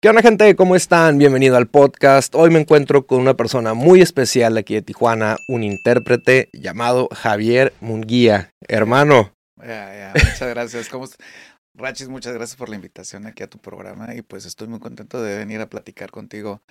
¿Qué onda gente? ¿Cómo están? Bienvenido al podcast. Hoy me encuentro con una persona muy especial aquí de Tijuana, un intérprete llamado Javier Munguía. Hermano. Muchas gracias. ¿Cómo Rachis, muchas gracias por la invitación aquí a tu programa y pues estoy muy contento de venir a platicar contigo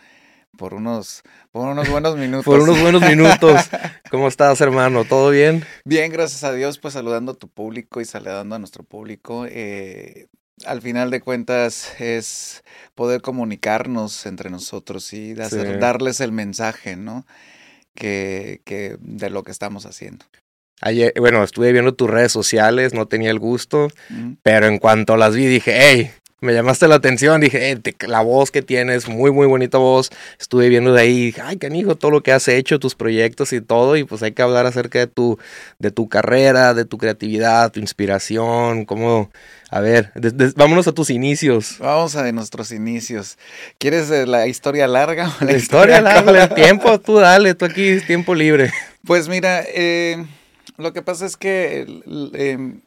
por unos, por unos buenos minutos. por unos buenos minutos. ¿Cómo estás, hermano? ¿Todo bien? Bien, gracias a Dios, pues saludando a tu público y saludando a nuestro público. Eh, al final de cuentas es poder comunicarnos entre nosotros y darles el mensaje, ¿no? Que, que de lo que estamos haciendo. Ayer, bueno, estuve viendo tus redes sociales, no tenía el gusto, pero en cuanto las vi dije, hey, me llamaste la atención, dije, eh, la voz que tienes, muy, muy bonita voz. Estuve viendo de ahí, ay, canijo, todo lo que has hecho, tus proyectos y todo, y pues hay que hablar acerca de tu, de tu carrera, de tu creatividad, tu inspiración, cómo, a ver, vámonos a tus inicios. Vamos a nuestros inicios. ¿Quieres eh, la historia larga? la, historia, larga, el tiempo, tú dale, tú aquí, tiempo libre. Pues mira, eh, lo que pasa es que... Em,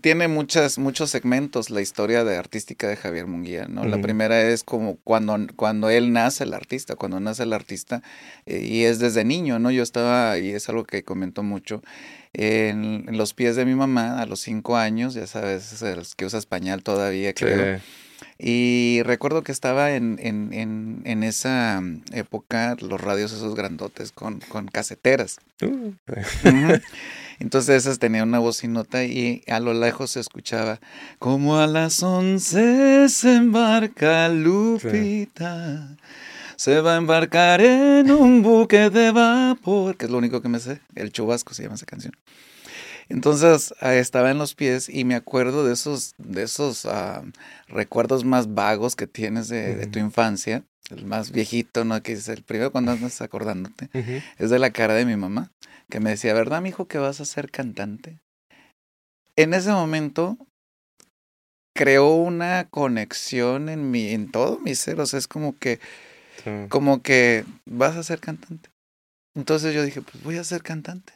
tiene muchas, muchos segmentos la historia de artística de Javier Munguía, ¿no? La primera es como cuando, cuando él nace el artista, cuando nace el artista, eh, y es desde niño, ¿no? Yo estaba, y es algo que comentó mucho, en, los pies de mi mamá a los cinco años, ya sabes, es que usa español todavía, creo. Y recuerdo que estaba en, en, en, en, esa época los radios esos grandotes con, con caseteras. Uh. Entonces esas tenían una bocinota y a lo lejos se escuchaba como a las once se embarca Lupita. Se va a embarcar en un buque de vapor, que es lo único que me sé. El chubasco se llama esa canción. Entonces estaba en los pies y me acuerdo de esos, de esos ah, recuerdos más vagos que tienes de, tu infancia. El más viejito, ¿no? Que es el primero cuando andas acordándote. Es de la cara de mi mamá que me decía, ¿verdad, mi hijo, que vas a ser cantante? En ese momento creó una conexión en mi, en todo mi ser, o sea, es como que, como que vas a ser cantante. Entonces yo dije, pues voy a ser cantante.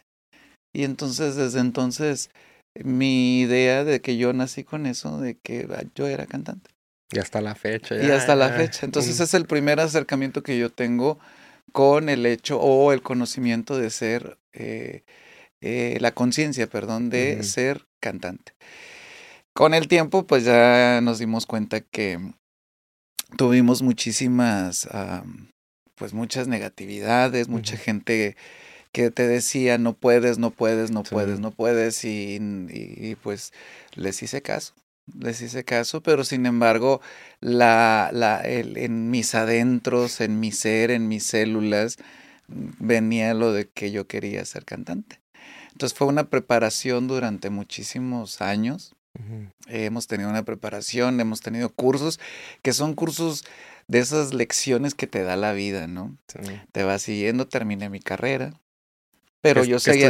Y entonces, desde entonces, mi idea de que yo nací con eso, de que ah, yo era cantante. Y hasta la fecha. y hasta la fecha. Entonces, es el primer acercamiento que yo tengo con el hecho o el conocimiento de ser, eh, eh, la conciencia, perdón, de ser cantante. Con el tiempo, pues ya nos dimos cuenta que tuvimos muchísimas, pues muchas negatividades, mucha gente que te decía no puedes, no puedes, no puedes, no puedes y, y, pues les hice caso les hice caso, pero sin embargo, la, la, el, en mis adentros, en mi ser, en mis células, venía lo de que yo quería ser cantante. Entonces fue una preparación durante muchísimos años. Hemos tenido una preparación, hemos tenido cursos, que son cursos de esas lecciones que te da la vida, ¿no? Te va siguiendo, terminé mi carrera, pero yo soy,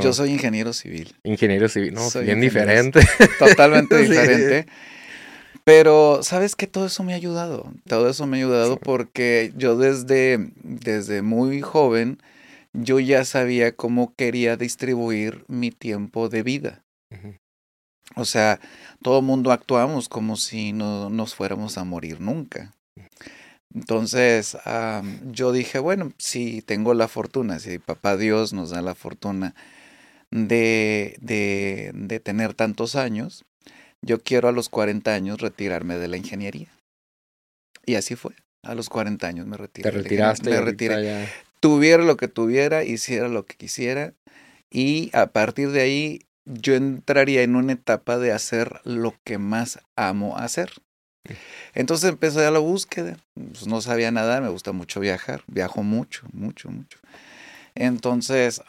yo soy ingeniero civil. Ingeniero civil, no, bien diferente. Totalmente diferente. Pero, ¿sabes qué? Todo eso me ha ayudado. Todo eso me ha ayudado porque yo desde, desde muy joven, yo ya sabía cómo quería distribuir mi tiempo de vida. O sea, todo mundo actuamos como si no nos fuéramos a morir nunca. Entonces, yo dije, bueno, si tengo la fortuna, si papá Dios nos da la fortuna de, de, de tener tantos años, yo quiero a los 40 años retirarme de la ingeniería. Y así fue. A los 40 años me retiré. Te retiraste. Me retiré. Tuviera lo que tuviera, hiciera lo que quisiera. Y a partir de ahí yo entraría en una etapa de hacer lo que más amo hacer. Entonces empecé a la búsqueda, pues no sabía nada, me gusta mucho viajar, viajo mucho, mucho, mucho. Entonces,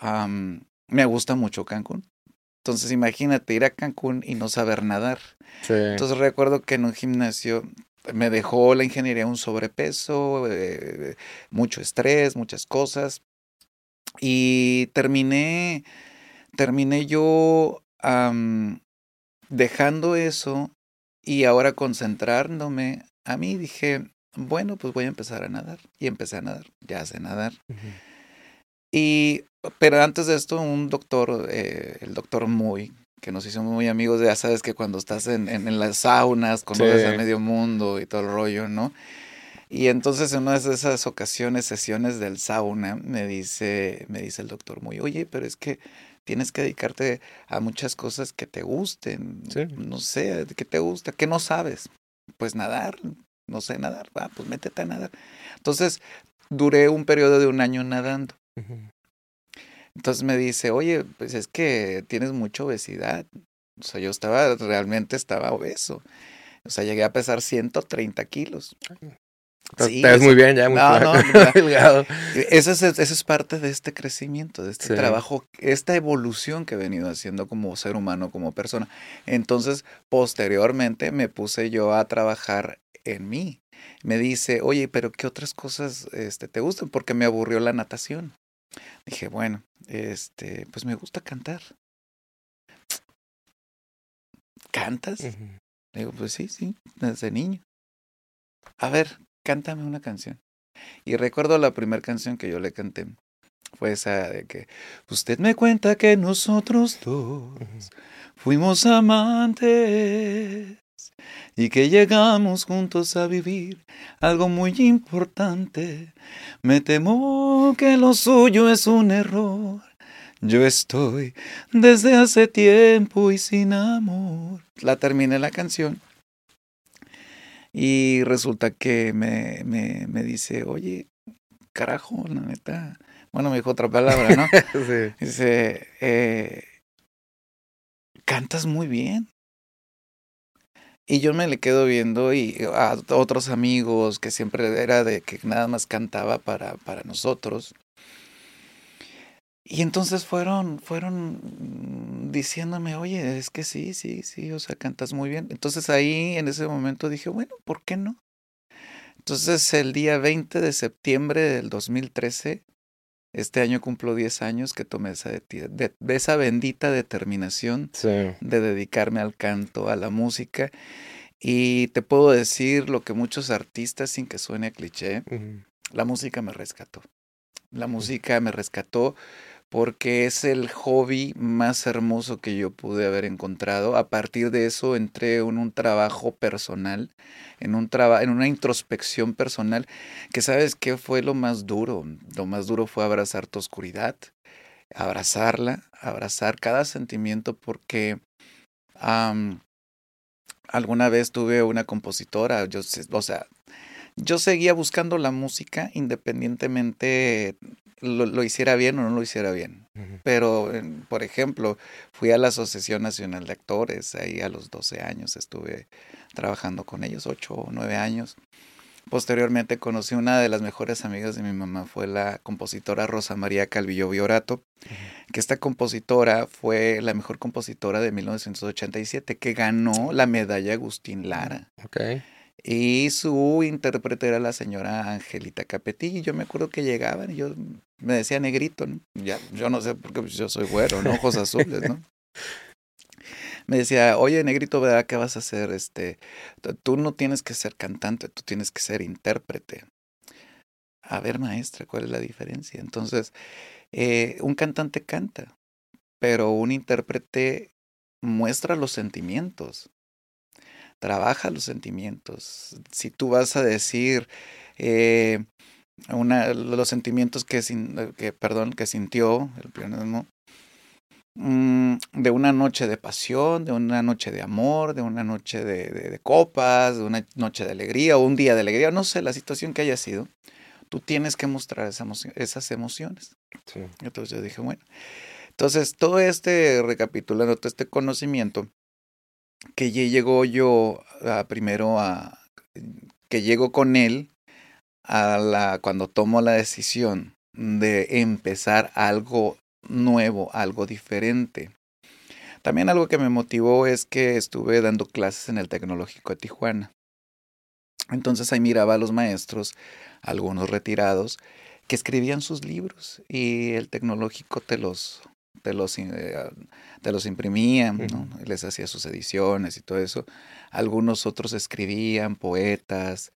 me gusta mucho Cancún. Entonces, imagínate ir a Cancún y no saber nadar. Entonces, recuerdo que en un gimnasio me dejó la ingeniería un sobrepeso, eh, mucho estrés, muchas cosas. Y terminé, terminé yo dejando eso y ahora concentrándome a mí, dije, bueno, pues voy a empezar a nadar. Y empecé a nadar, ya sé nadar. Y, pero antes de esto, un doctor, eh, el doctor Muy, que nos hicimos muy amigos, ya sabes que cuando estás en, en, las saunas, conoces sí. medio mundo y todo el rollo, ¿no? Y entonces en una de esas ocasiones, sesiones del sauna, me dice, me dice el doctor muy, oye, pero es que tienes que dedicarte a muchas cosas que te gusten. Sí. No sé, ¿qué te gusta? ¿Qué no sabes? Pues nadar, no sé nadar, va, pues métete a nadar. Entonces, duré un periodo de un año nadando. Uh -huh. Entonces me dice, oye, pues es que tienes mucha obesidad. O sea, yo estaba, realmente estaba obeso. O sea, llegué a pesar 130 kilos. Sí, te ves muy bien ya, muy no, no, delgado. Eso es, eso es parte de este crecimiento, de este sí. trabajo, esta evolución que he venido haciendo como ser humano, como persona. Entonces, posteriormente me puse yo a trabajar en mí. Me dice, oye, pero ¿qué otras cosas este, te gustan? Porque me aburrió la natación. Dije, bueno, este, pues me gusta cantar. ¿Cantas? Uh -huh. Digo, pues sí, sí, desde niño. A ver, cántame una canción. Y recuerdo la primera canción que yo le canté. Fue esa de que usted me cuenta que nosotros dos fuimos amantes y que llegamos juntos a vivir algo muy importante. Me temo que lo suyo es un error. Yo estoy desde hace tiempo y sin amor. La terminé la canción. Y resulta que me, me, me dice, oye, carajo, la neta. Bueno, me dijo otra palabra, ¿no? sí. Dice, eh, cantas muy bien. Y yo me le quedo viendo y a otros amigos que siempre era de que nada más cantaba para, para nosotros. Y entonces fueron, fueron diciéndome, oye, es que sí, sí, sí, o sea, cantas muy bien. Entonces ahí en ese momento dije, bueno, ¿por qué no? Entonces el día 20 de septiembre del 2013, este año cumplo 10 años que tomé esa, de, de, de esa bendita determinación sí. de dedicarme al canto, a la música. Y te puedo decir lo que muchos artistas, sin que suene a cliché, uh -huh. la música me rescató. La música me rescató porque es el hobby más hermoso que yo pude haber encontrado. A partir de eso entré en un trabajo personal, en, un en una introspección personal, que sabes qué fue lo más duro. Lo más duro fue abrazar tu oscuridad, abrazarla, abrazar cada sentimiento porque alguna vez tuve una compositora, yo, o sea, yo seguía buscando la música independientemente lo, lo, hiciera bien o no lo hiciera bien. Uh -huh. Pero, por ejemplo, fui a la Asociación Nacional de Actores, ahí a los 12 años estuve trabajando con ellos, 8 o 9 años. Posteriormente conocí una de las mejores amigas de mi mamá, fue la compositora Rosa María Calvillo Viorato, uh -huh. que esta compositora fue la mejor compositora de 1987, que ganó la medalla Agustín Lara. Okay. Y su intérprete era la señora Angelita Capetillo. Y yo me acuerdo que llegaban y yo me decía negrito. Ya, yo no sé por qué pues yo soy güero, ¿no? Ojos azules, ¿no? Me decía, oye, negrito, ¿verdad qué vas a hacer? Este, tú no tienes que ser cantante, tú tienes que ser intérprete. A ver, maestra, ¿cuál es la diferencia? Entonces, eh, un cantante canta, pero un intérprete muestra los sentimientos trabaja los sentimientos. Si tú vas a decir eh, una, los sentimientos que, sin, que, perdón, que sintió el pianismo, mmm, de una noche de pasión, de una noche de amor, de una noche de, de, de, copas, de una noche de alegría o un día de alegría, no sé, la situación que haya sido, tú tienes que mostrar esa emoción, esas emociones. Sí. Entonces yo dije, bueno, entonces todo este, recapitulando, todo este conocimiento, que llegó yo primero a que llego con él a la cuando tomo la decisión de empezar algo nuevo, algo diferente. También algo que me motivó es que estuve dando clases en el Tecnológico de Tijuana. Entonces ahí miraba a los maestros, algunos retirados, que escribían sus libros y el tecnológico te los, te los, eh, te los imprimían, ¿no? les hacía sus ediciones y todo eso. Algunos otros escribían, poetas.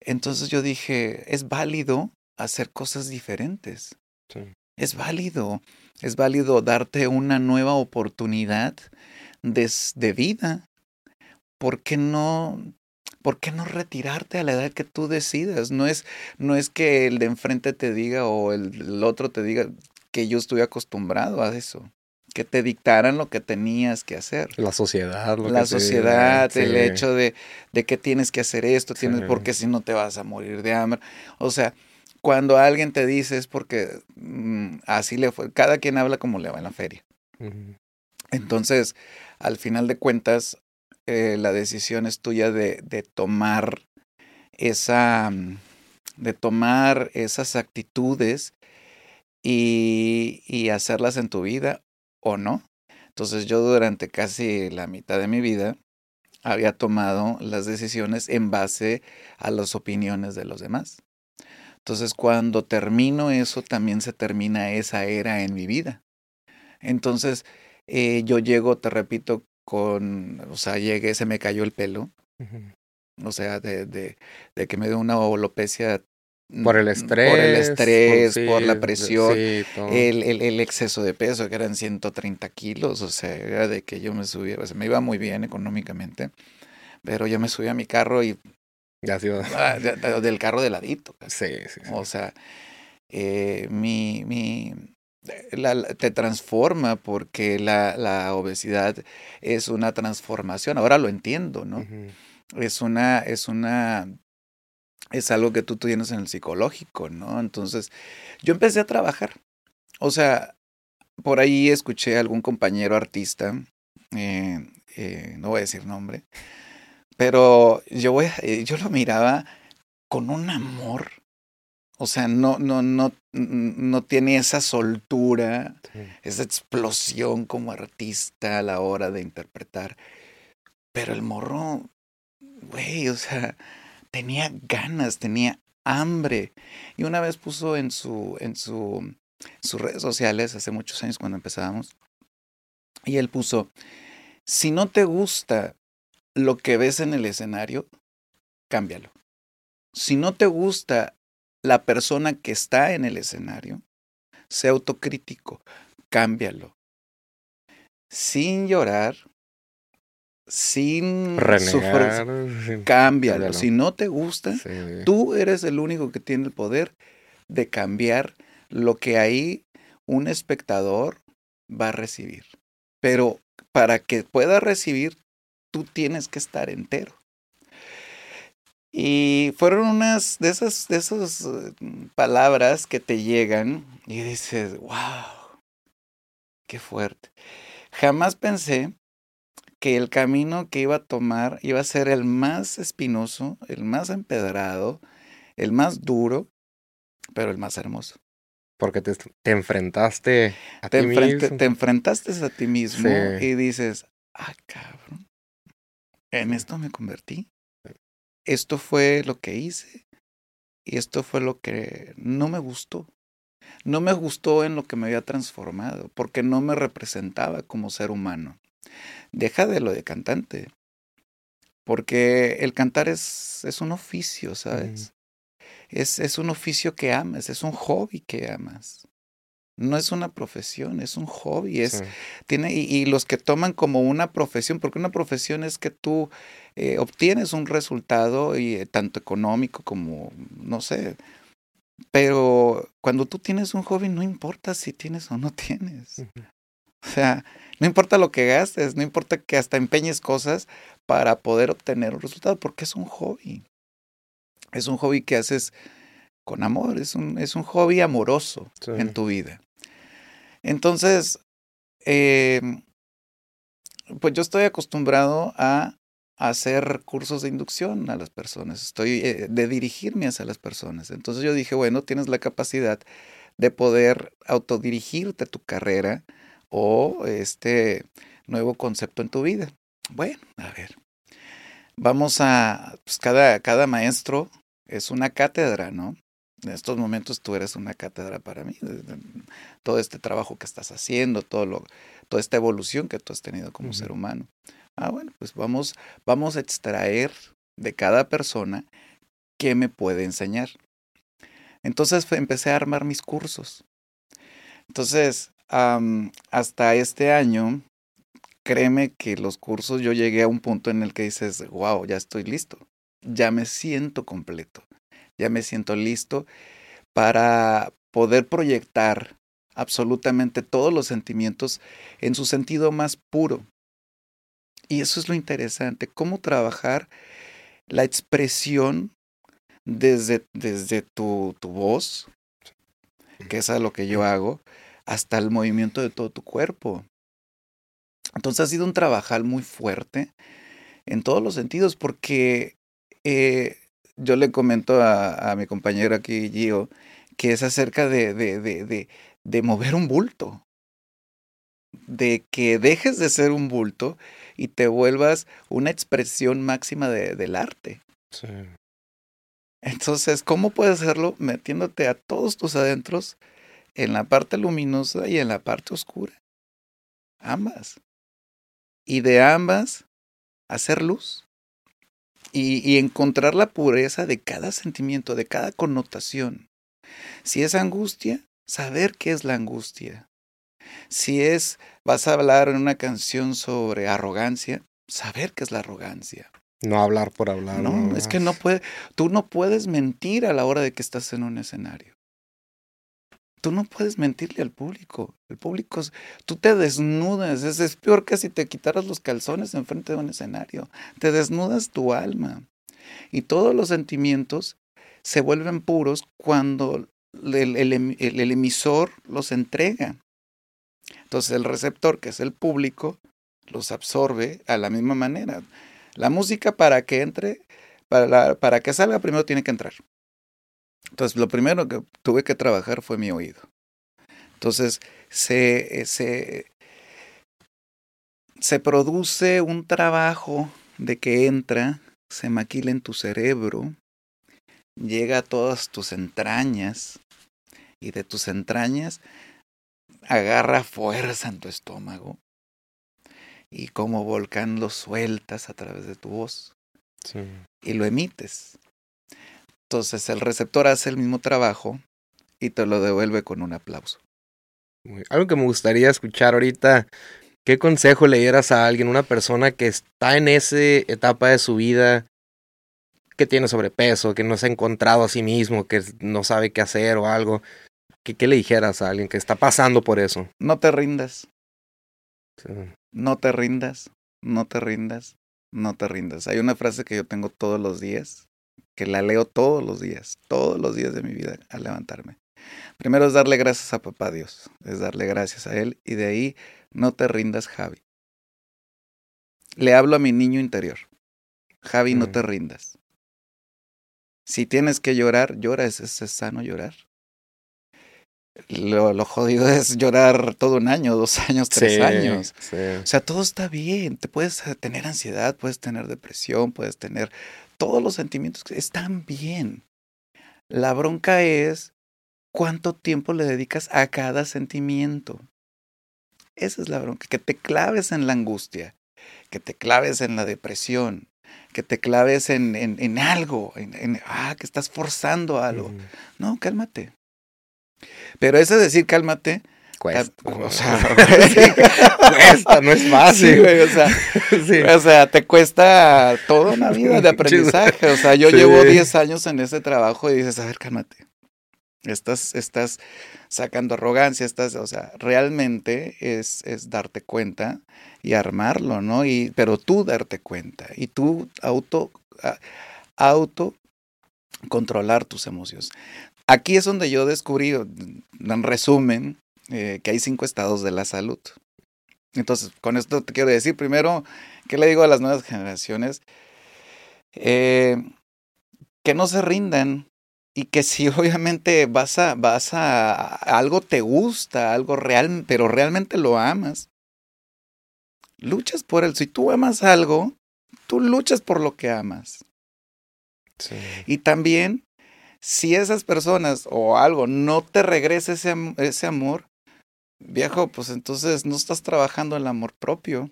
Entonces yo dije, es válido hacer cosas diferentes. Sí. Es válido, es válido darte una nueva oportunidad de, de vida. ¿Por qué no ¿por qué no retirarte a la edad que tú decidas? No es, no es que el de enfrente te diga o el, otro te diga que yo estoy acostumbrado a eso. Que te dictaran lo que tenías que hacer. La sociedad. Lo la sociedad, el hecho de, de, que tienes que hacer esto, tienes, porque si no te vas a morir de hambre. O sea, cuando alguien te dice es porque mm, así le fue. Cada quien habla como le va en la feria. Entonces, al final de cuentas, eh, la decisión es tuya de, de tomar esa, mm, de tomar esas actitudes y, y, hacerlas en tu vida o no. Entonces yo durante casi la mitad de mi vida había tomado las decisiones en base a las opiniones de los demás. Entonces cuando termino eso, también se termina esa era en mi vida. Entonces eh, yo llego, te repito, con, o sea, llegué, se me cayó el pelo. O sea, de, de, de, que me dio una alopecia. Por el estrés. Por el estrés, por, la presión, el, el, el, exceso de peso, que eran 130 kilos. O sea, era de que yo me subía, o sea, me iba muy bien económicamente, pero yo me subía a mi carro y. Ya ah, del carro de ladito. Sí, sí, O sea, eh, mi, mi, te transforma porque la, la, obesidad es una transformación. Ahora lo entiendo, ¿no? Es una, es una, es algo que tú tienes en el psicológico, ¿no? Entonces, yo empecé a trabajar. O sea, por ahí escuché a algún compañero artista, eh, eh, no voy a decir nombre, pero yo, voy, yo lo miraba con un amor o sea, no, no, no, no tiene esa soltura, esa explosión como artista a la hora de interpretar. Pero el morro, güey, o sea, tenía ganas, tenía hambre. Y una vez puso en su, en su, sus redes sociales, hace muchos años cuando empezábamos, y él puso, si no te gusta lo que ves en el escenario, cámbialo. Si no te gusta la persona que está en el escenario, sea autocrítico, cámbialo. Sin llorar, sin sufrir, cámbialo. Si no te gusta, tú eres el único que tiene el poder de cambiar lo que ahí un espectador va a recibir. Pero para que pueda recibir, tú tienes que estar entero. Y fueron unas de esas, de esas eh, palabras que te llegan y dices, wow, qué fuerte. Jamás pensé que el camino que iba a tomar iba a ser el más espinoso, el más empedrado, el más duro, pero el más hermoso. Porque te, enfrentaste a te ti mismo. Te enfrentaste a ti mismo y dices, ah, cabrón, en esto me convertí esto fue lo que hice y esto fue lo que no me gustó. No me gustó en lo que me había transformado, porque no me representaba como ser humano. Deja de lo de cantante, porque el cantar es, es un oficio, ¿sabes? Es, es un oficio que amas, es un hobby que amas. No es una profesión, es un hobby. Es, tiene, y, los que toman como una profesión, porque una profesión es que tú eh, obtienes un resultado, y, eh, tanto económico como, no sé. Pero cuando tú tienes un hobby, no importa si tienes o no tienes. O sea, no importa lo que gastes, no importa que hasta empeñes cosas para poder obtener un resultado, porque es un hobby. Es un hobby que haces con amor, es un, es un hobby amoroso en tu vida. Entonces, eh, pues yo estoy acostumbrado a hacer cursos de inducción a las personas, estoy eh, de dirigirme hacia las personas. Entonces yo dije, bueno, tienes la capacidad de poder autodirigirte a tu carrera o este nuevo concepto en tu vida. Bueno, a ver, vamos a, pues cada, cada maestro es una cátedra, ¿no? en estos momentos tú eres una cátedra para mí. Todo este trabajo que estás haciendo, todo lo, toda esta evolución que tú has tenido como ser humano. Ah, bueno, pues vamos, vamos a extraer de cada persona qué me puede enseñar. Entonces empecé a armar mis cursos. Entonces, hasta este año, créeme que los cursos yo llegué a un punto en el que dices, wow, ya estoy listo, ya me siento completo, ya me siento listo para poder proyectar absolutamente todos los sentimientos en su sentido más puro. Y eso es lo interesante, cómo trabajar la expresión desde, desde tu, tu voz, que es a lo que yo hago, hasta el movimiento de todo tu cuerpo. Entonces ha sido un trabajar muy fuerte en todos los sentidos, porque eh, yo le comento a, mi compañero aquí, Gio, que es acerca de, de, de, de, mover un bulto, de que dejes de ser un bulto y te vuelvas una expresión máxima del arte. Sí. Entonces, ¿cómo puedes hacerlo? Metiéndote a todos tus adentros en la parte luminosa y en la parte oscura. Ambas. Y de ambas, hacer luz. Y, y, encontrar la pureza de cada sentimiento, de cada connotación. Si es angustia, saber qué es la angustia. Si es, vas a hablar en una canción sobre arrogancia, saber qué es la arrogancia. No hablar por hablar. No, es que no puede, tú no puedes mentir a la hora de que estás en un escenario. Tú no puedes mentirle al público. El público, tú te desnudas. Es, peor que si te quitaras los calzones enfrente de un escenario. Te desnudas tu alma. Y todos los sentimientos se vuelven puros cuando el, el, emisor los entrega. Entonces el receptor, que es el público, los absorbe a la misma manera. La música para que entre, para que salga primero tiene que entrar. Entonces lo primero que tuve que trabajar fue mi oído. Entonces se, se, se produce un trabajo de que entra, se maquila en tu cerebro, llega a todas tus entrañas y de tus entrañas agarra fuerza en tu estómago y como volcán lo sueltas a través de tu voz y lo emites. Entonces el receptor hace el mismo trabajo y te lo devuelve con un aplauso. Algo que me gustaría escuchar ahorita, ¿qué consejo le dieras a alguien, una persona que está en esa etapa de su vida, que tiene sobrepeso, que no se ha encontrado a sí mismo, que no sabe qué hacer o algo? ¿Qué, qué le dijeras a alguien que está pasando por eso? No te rindas. No te rindas, no te rindas, no te rindas. Hay una frase que yo tengo todos los días, que la leo todos los días, todos los días de mi vida al levantarme. Primero es darle gracias a papá Dios, es darle gracias a Él y de ahí no te rindas, Javi. Le hablo a mi niño interior. Javi, no te mm. rindas. Si tienes que llorar, llora, es, es sano llorar. Lo, lo, jodido es llorar todo un año, dos años, tres años. O sea, todo está bien. Te puedes tener ansiedad, puedes tener depresión, puedes tener todos los sentimientos están bien. La bronca es cuánto tiempo le dedicas a cada sentimiento. Esa es la bronca, que te claves en la angustia, que te claves en la depresión, que te claves en, en, en algo, en, ah, que estás forzando algo. No, cálmate. Pero ese decir cálmate. Cuesta. O sea, cuesta, no es fácil. güey, o, sea, o sea, te cuesta toda una vida de aprendizaje. O sea, yo llevo 10 años en ese trabajo y dices, a ver, cálmate. Estás, estás sacando arrogancia, estás, o sea, realmente es, es darte cuenta y armarlo, ¿no? Y, pero tú darte cuenta y tú auto, auto controlar tus emociones. Aquí es donde yo descubrí, en resumen, eh, que hay cinco estados de la salud. Entonces, con esto te quiero decir, primero, ¿qué le digo a las nuevas generaciones? Eh, que no se rindan y que si obviamente vas a, vas a, algo te gusta, algo real, pero realmente lo amas, luchas por él. Si tú amas algo, tú luchas por lo que amas. Sí. Y también si esas personas o algo no te regresa ese, ese amor, viejo, pues entonces no estás trabajando el amor propio.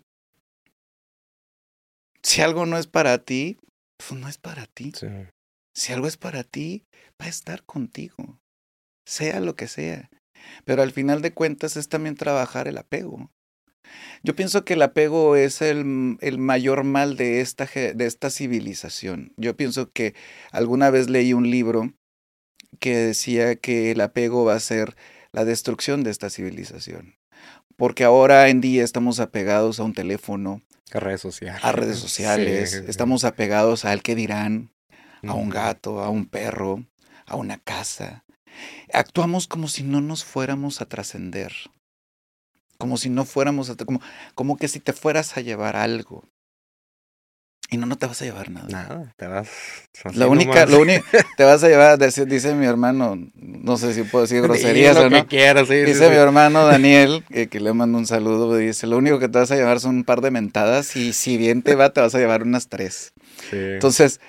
Si algo no es para ti, pues no es para ti. Si algo es para ti, va a estar contigo, sea lo que sea. Pero al final de cuentas es también trabajar el apego. Yo pienso que el apego es el, el, mayor mal de esta, de esta civilización. Yo pienso que alguna vez leí un libro que decía que el apego va a ser la destrucción de esta civilización. Porque ahora en día estamos apegados a un teléfono, a redes sociales, a redes sociales, sí. estamos apegados al que dirán, a un gato, a un perro, a una casa. Actuamos como si no nos fuéramos a trascender, como si no fuéramos a, como, como que si te fueras a llevar algo. Y no, no te vas a llevar nada. Nada, te vas. La única, lo único, te vas a llevar, dice, dice, mi hermano, no sé si puedo decir groserías o no. Quieras, sí, dice sí, mi sí. hermano Daniel, que, que, le mando un saludo, dice, lo único que te vas a llevar son un par de mentadas y si bien te va, te vas a llevar unas tres. Entonces,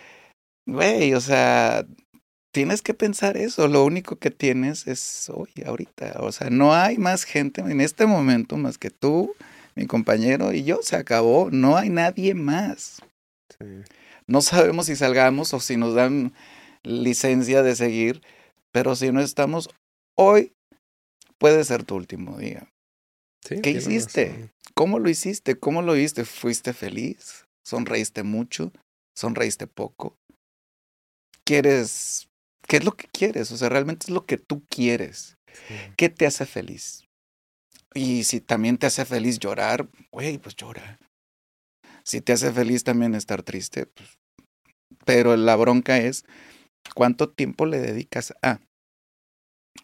güey, o sea, tienes que pensar eso. Lo único que tienes es hoy, ahorita. O sea, no hay más gente en este momento más que tú, mi compañero y yo. Se acabó. No hay nadie más. No sabemos si salgamos o si nos dan licencia de seguir, pero si no estamos hoy, puede ser tu último día. Sí, ¿Qué hiciste? Razón. ¿Cómo lo hiciste? ¿Cómo lo viste? ¿Fuiste feliz? ¿Sonreíste mucho? ¿Sonreíste poco? ¿Quieres ¿Qué es lo que quieres? O sea, realmente es lo que tú quieres. Sí. ¿Qué te hace feliz? Y si también te hace feliz llorar, güey, pues llora. Si te hace feliz también estar triste, pues. Pero la bronca es cuánto tiempo le dedicas a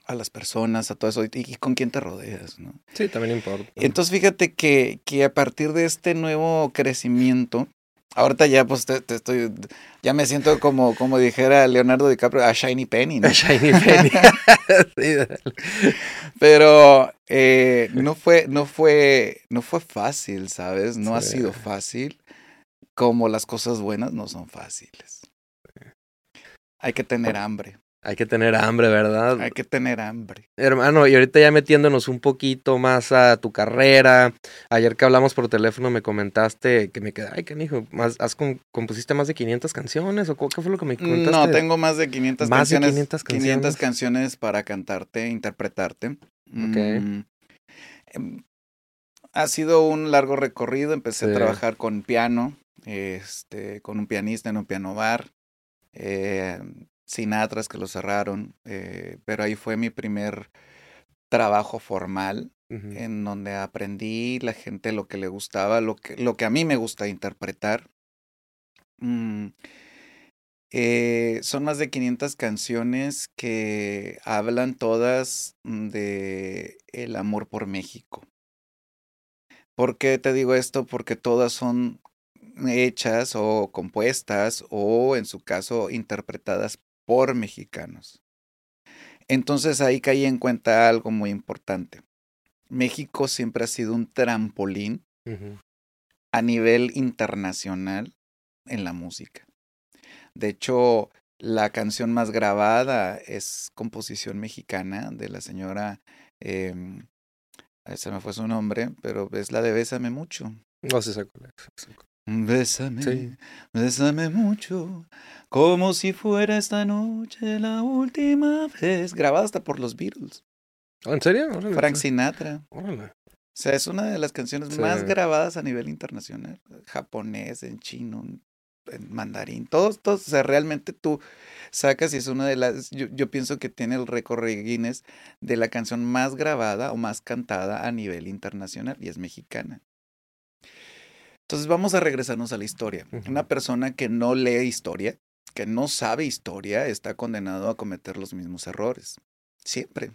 a las personas, a todo eso, y, y con quién te rodeas, ¿no? Sí, también importa. Entonces, fíjate que, que a partir de este nuevo crecimiento, Ahorita ya pues te, te, estoy, ya me siento como, como dijera Leonardo DiCaprio, a Shiny Penny, ¿no? A Shiny Penny. sí, Pero eh, no fue, no fue, no fue fácil, ¿sabes? No sí. ha sido fácil. Como las cosas buenas no son fáciles. Hay que tener hambre. Hay que tener hambre, ¿verdad? Hay que tener hambre. Hermano, y ahorita ya metiéndonos un poquito más a tu carrera. Ayer que hablamos por teléfono me comentaste que me quedé, ay, canijo, más, has ¿compusiste más de 500 canciones? ¿O qué fue lo que me comentaste? No, tengo más de 500 más canciones. De 500 canciones. 500 canciones para cantarte, interpretarte. Ok. Mm, ha sido un largo recorrido. Empecé sí. a trabajar con piano, este, con un pianista en un piano bar. Eh, Sinatras que lo cerraron, eh, pero ahí fue mi primer trabajo formal uh -huh. en donde aprendí la gente lo que le gustaba, lo que, lo que a mí me gusta interpretar. Mm, eh, son más de 500 canciones que hablan todas de el amor por México. ¿Por qué te digo esto? Porque todas son hechas o compuestas o en su caso interpretadas por mexicanos. Entonces ahí caí en cuenta algo muy importante. México siempre ha sido un trampolín uh -huh. a nivel internacional en la música. De hecho, la canción más grabada es composición mexicana de la señora, eh, se me fue su nombre, pero es la de Bésame mucho. No sé, si Bésame, sí. bésame mucho, como si fuera esta noche la última vez. Grabada hasta por los Beatles. ¿Oh, ¿En serio? Órale, Frank Sinatra. Órale. O sea, es una de las canciones sí. más grabadas a nivel internacional. Japonés, en chino, en mandarín. Todos, todos. O sea, realmente tú sacas y es una de las. Yo, yo pienso que tiene el récord Guinness de la canción más grabada o más cantada a nivel internacional y es mexicana. Entonces vamos a regresarnos a la historia. Uh -huh. Una persona que no lee historia, que no sabe historia, está condenado a cometer los mismos errores. Siempre.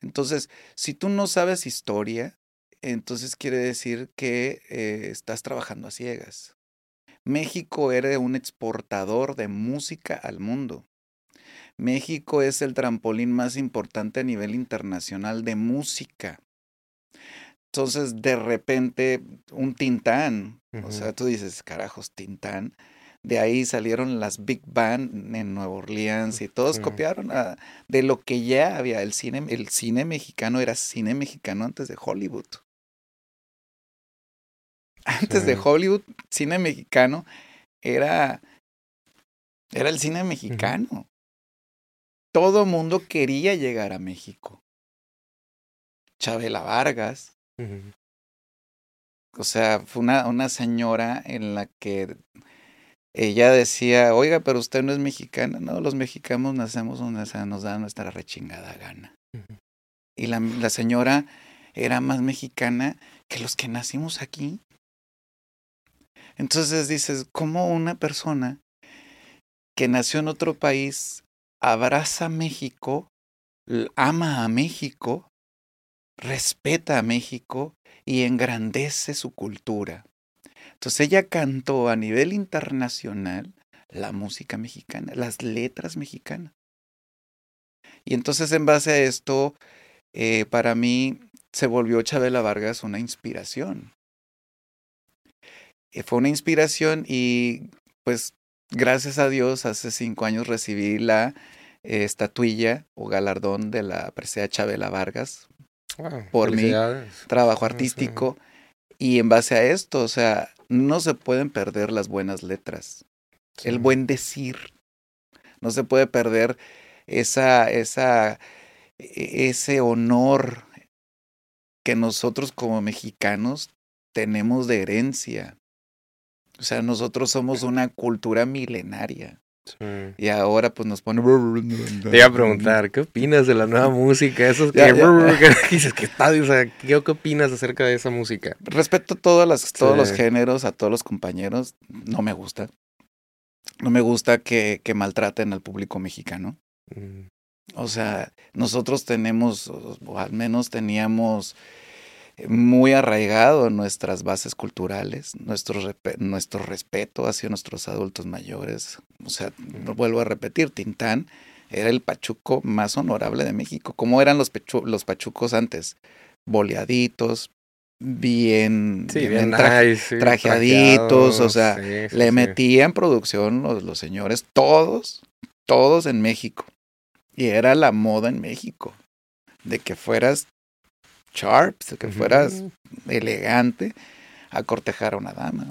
Entonces, si tú no sabes historia, entonces quiere decir que eh, estás trabajando a ciegas. México era un exportador de música al mundo. México es el trampolín más importante a nivel internacional de música. Entonces, de repente, un Tintán, uh -huh. o sea, tú dices, carajos, Tintán. De ahí salieron las Big Band en Nueva Orleans y todos uh -huh. copiaron a, de lo que ya había. El cine, el cine mexicano era cine mexicano antes de Hollywood. Antes uh -huh. de Hollywood, cine mexicano era, era el cine mexicano. Todo mundo quería llegar a México. Chabela Vargas. O sea, fue una, una señora en la que ella decía, oiga, pero usted no es mexicana. No, los mexicanos nacemos donde nos da nuestra rechingada gana. Y la, la, señora era más mexicana que los que nacimos aquí. Entonces dices, ¿cómo una persona que nació en otro país abraza a México, ama a México, respeta a México y engrandece su cultura? Entonces ella cantó a nivel internacional la música mexicana, las letras mexicanas. Y entonces en base a esto, eh, para mí se volvió Chabela Vargas una inspiración. Eh, fue una inspiración y pues gracias a Dios hace cinco años recibí la eh, estatuilla o galardón de la presea Chabela Vargas por mi trabajo artístico. Y en base a esto, o sea, no se pueden perder las buenas letras, el buen decir. No se puede perder esa, esa, e, ese honor que nosotros como mexicanos tenemos de herencia. O sea, nosotros somos una cultura milenaria. Y ahora pues nos pone... Te iba a preguntar, ¿qué opinas de la nueva música? Esos que, dices, ¿qué, ¿qué, opinas acerca de esa música? Respeto todas las, todos los géneros, a todos los compañeros. No me gusta. No me gusta que, que maltraten al público mexicano. Mm. O sea, nosotros tenemos, o al menos teníamos muy arraigado en nuestras bases culturales, nuestro, nuestro respeto hacia nuestros adultos mayores. O sea, no vuelvo a repetir, Tintán era el pachuco más honorable de México. ¿Cómo eran los, los pachucos antes? Boleaditos, bien, bien, trajeaditos, o sea, le metían producción los, los señores, todos, todos en México. Y era la moda en México, de que fueras sharp, que fueras elegante a cortejar a una dama.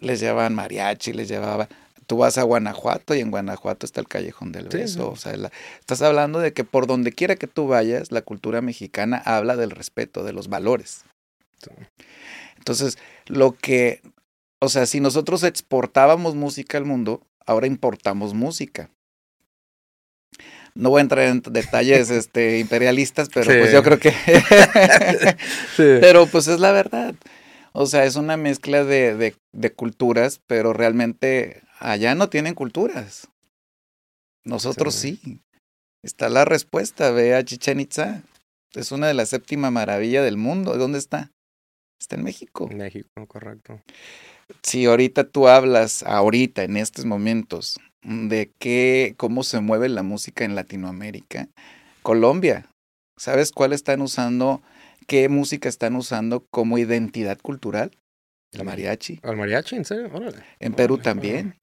Les llevaban mariachi, les llevaban... Tú vas a Guanajuato y en Guanajuato está el Callejón del Beso. O sea, estás hablando de que por donde quiera que tú vayas, la cultura mexicana habla del respeto, de los valores. Entonces, lo que, o sea, si nosotros exportábamos música al mundo, ahora importamos música. No voy a entrar en detalles este, imperialistas, pero pues yo creo que... Pero pues es la verdad. O sea, es una mezcla de, de, culturas, pero realmente allá no tienen culturas. Nosotros sí. Está la respuesta, ve a Chichen Itza. Es una de las séptima maravilla del mundo. ¿Dónde está? Está en México. En México, correcto. Si ahorita tú hablas, ahorita, en estos momentos, de qué, cómo se mueve la música en Latinoamérica. Colombia, ¿sabes cuál están usando, qué música están usando como identidad cultural? El mariachi. ¿El mariachi? ¿En serio? En Perú también.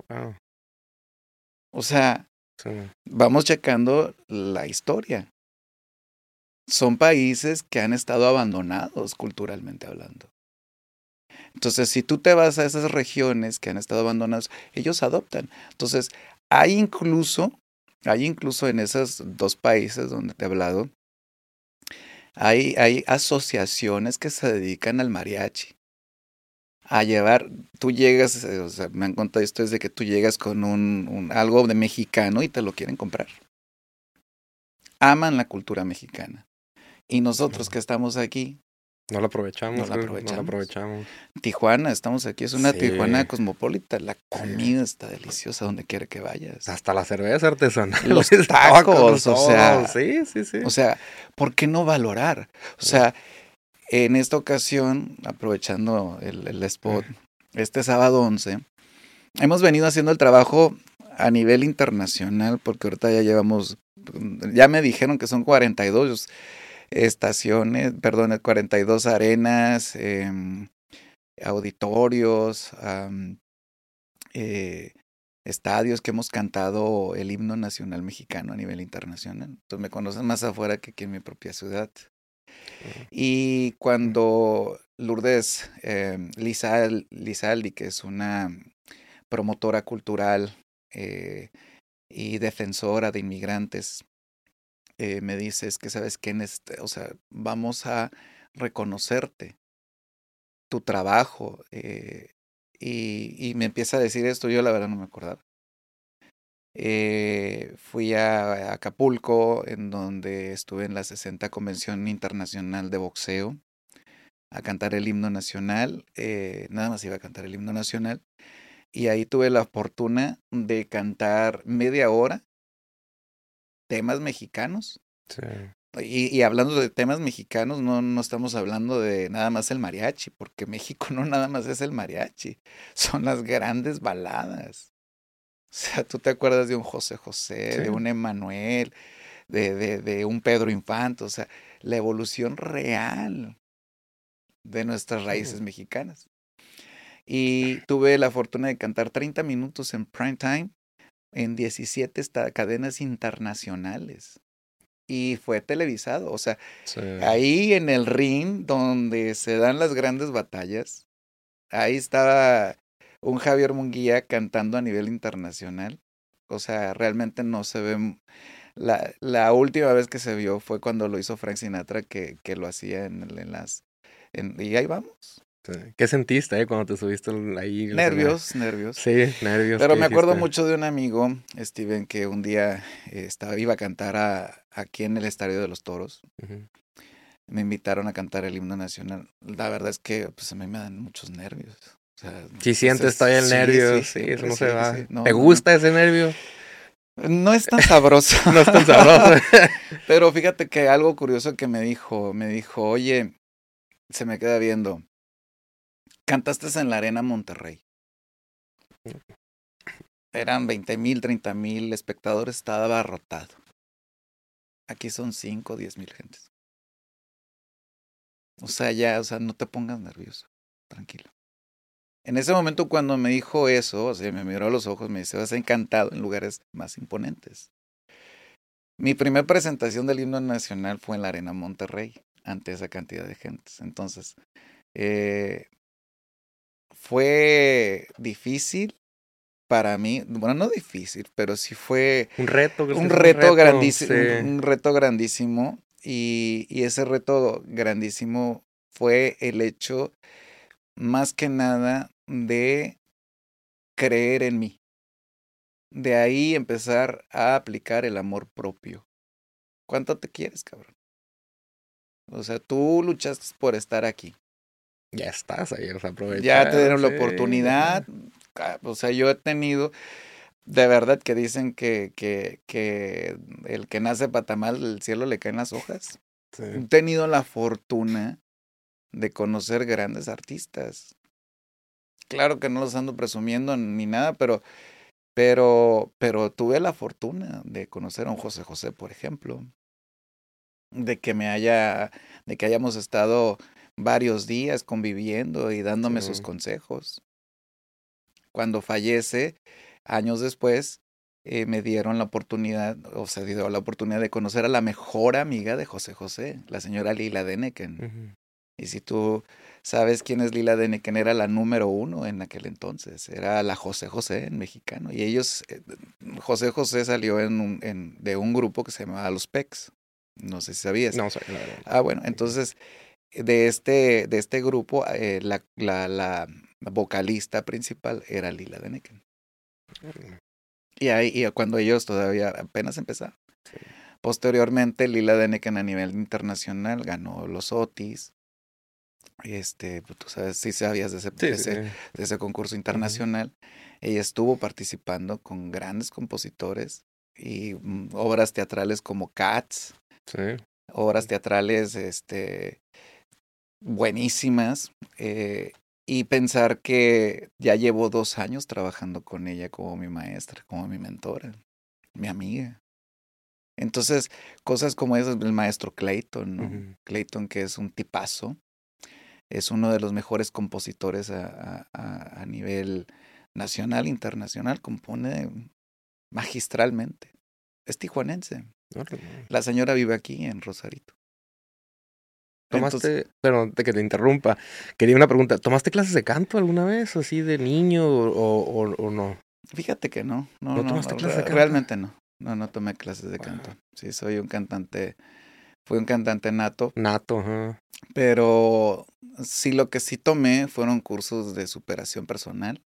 O sea, vamos checando la historia. Son países que han estado abandonados culturalmente hablando. Entonces, si tú te vas a esas regiones que han estado abandonadas, ellos adoptan. Entonces, hay incluso, hay incluso en esos dos países donde te he hablado, hay, hay asociaciones que se dedican al mariachi. A llevar, tú llegas, eh, o sea, me han contado esto desde que tú llegas con un, un, algo de mexicano y te lo quieren comprar. Aman la cultura mexicana. Y nosotros que estamos aquí, no lo aprovechamos. No lo aprovechamos. Tijuana, estamos aquí, es una Tijuana cosmopolita. La comida está deliciosa donde quiera que vayas. Hasta la cerveza artesanal. Los tacos, o sea. Sí, sí, sí. O sea, ¿por qué no valorar? O sea, en esta ocasión, aprovechando el, el spot, este sábado 11, hemos venido haciendo el trabajo a nivel internacional, porque ahorita ya llevamos, ya me dijeron que son 42 estaciones, perdón, 42 arenas, em, auditorios, eh, estadios que hemos cantado el himno nacional mexicano a nivel internacional. Entonces me conocen más afuera que aquí en mi propia ciudad. Y cuando Lourdes eh, Lizaldi, que es una promotora cultural eh, y defensora de inmigrantes, eh, me dice, es que sabes que en este, o sea, vamos a reconocerte tu trabajo. Eh, y, y, me empieza a decir esto, yo la verdad no me acordaba. Eh, fui a Acapulco, en donde estuve en la 60 Convención Internacional de Boxeo, a cantar el himno nacional. Nada más iba a cantar el himno nacional. Y ahí tuve la fortuna de cantar media hora temas mexicanos. Sí. Y, y, hablando de temas mexicanos, no, no estamos hablando de nada más el mariachi, porque México no nada más es el mariachi, son las grandes baladas. O sea, tú te acuerdas de un José José, sí. de un Emanuel, de, de, de, un Pedro Infante, o sea, la evolución real de nuestras raíces sí. mexicanas. Y tuve la fortuna de cantar 30 minutos en prime time en 17 cadenas internacionales. Y fue televisado, o sea, sí. ahí en el ring donde se dan las grandes batallas, ahí estaba un Javier Munguía cantando a nivel internacional. O sea, realmente no se ve. La, la última vez que se vio fue cuando lo hizo Frank Sinatra, que, que lo hacía en, en las. En, y ahí vamos. ¿Qué sentiste eh, cuando te subiste ahí? Nervios, nervios. Sí, nervios. Pero me acuerdo mucho de un amigo, Steven, que un día eh, estaba, iba a cantar a, aquí en el Estadio de los Toros. Uh -huh. Me invitaron a cantar el himno nacional. La verdad es que pues, a mí me dan muchos nervios. O sea, si sientes todavía el sí, nervio, sí, sí, eso no se va. No, ¿Te gusta no. ese nervio? No es tan sabroso. no es tan sabroso. Pero fíjate que algo curioso que me dijo, me dijo, oye, se me queda viendo, cantaste en la Arena Monterrey. Eran 20 mil, 30 mil espectadores, estaba abarrotado. Aquí son 5, 10 mil gentes. O sea, ya, o sea, no te pongas nervioso, tranquilo. En ese momento cuando me dijo eso, o sea, me miró a los ojos, me dice, vas encantado en lugares más imponentes. Mi primera presentación del himno nacional fue en la Arena Monterrey, ante esa cantidad de gentes. Entonces, eh, fue difícil para mí, bueno, no difícil, pero sí fue un reto, un, reto, reto, grandísimo, sí. un reto grandísimo y, y ese reto grandísimo fue el hecho más que nada de creer en mí. De ahí empezar a aplicar el amor propio. ¿Cuánto te quieres, cabrón? O sea, tú luchaste por estar aquí. Ya estás ahí, sea, Ya te dieron la oportunidad. O sea, yo he tenido, de verdad que dicen que, que, que el que nace patamal, el cielo le caen las hojas. Sí. He tenido la fortuna de conocer grandes artistas. Claro que no los ando presumiendo ni nada, pero, pero, pero tuve la fortuna de conocer a un José José, por ejemplo, de que me haya, de que hayamos estado varios días conviviendo y dándome sí. sus consejos. Cuando fallece, años después, eh, me dieron la oportunidad, o se dio la oportunidad de conocer a la mejor amiga de José José, la señora Lila Deneken. Uh -huh. Y si tú sabes quién es Lila Deneken, era la número uno en aquel entonces, era la José José en mexicano. Y ellos, eh, José José salió en un, en, de un grupo que se llamaba Los Pecs. No sé si sabías. No, la verdad. Ah, bueno, entonces de este, de este grupo, eh, la, la, la, vocalista principal era Lila Deneken. Y ahí, y cuando ellos todavía apenas empezaron. Sí. Posteriormente, Lila Deneken a nivel internacional ganó los Otis. Este, pues, tú sabes, si sí sabías de ese, sí, de, ese, sí. de ese, concurso internacional. Uh -huh. Ella estuvo participando con grandes compositores y mm, obras teatrales como Cats. Obras teatrales, este, buenísimas eh, y pensar que ya llevo dos años trabajando con ella como mi maestra, como mi mentora, mi amiga. Entonces, cosas como esas, el maestro Clayton, ¿no? Uh -huh. Clayton que es un tipazo, es uno de los mejores compositores a, a, a nivel nacional, internacional, compone magistralmente. Es tijuanense. Okay. La señora vive aquí en Rosarito. ¿Tomaste, Entonces, pero de que te interrumpa, quería una pregunta, ¿tomaste clases de canto alguna vez, así de niño o, o, o no? Fíjate que no, no, no, tomaste no clases de canto? realmente no. no, no tomé clases de canto. Sí, soy un cantante, fui un cantante nato. Nato, ajá. Pero sí, lo que sí tomé fueron cursos de superación personal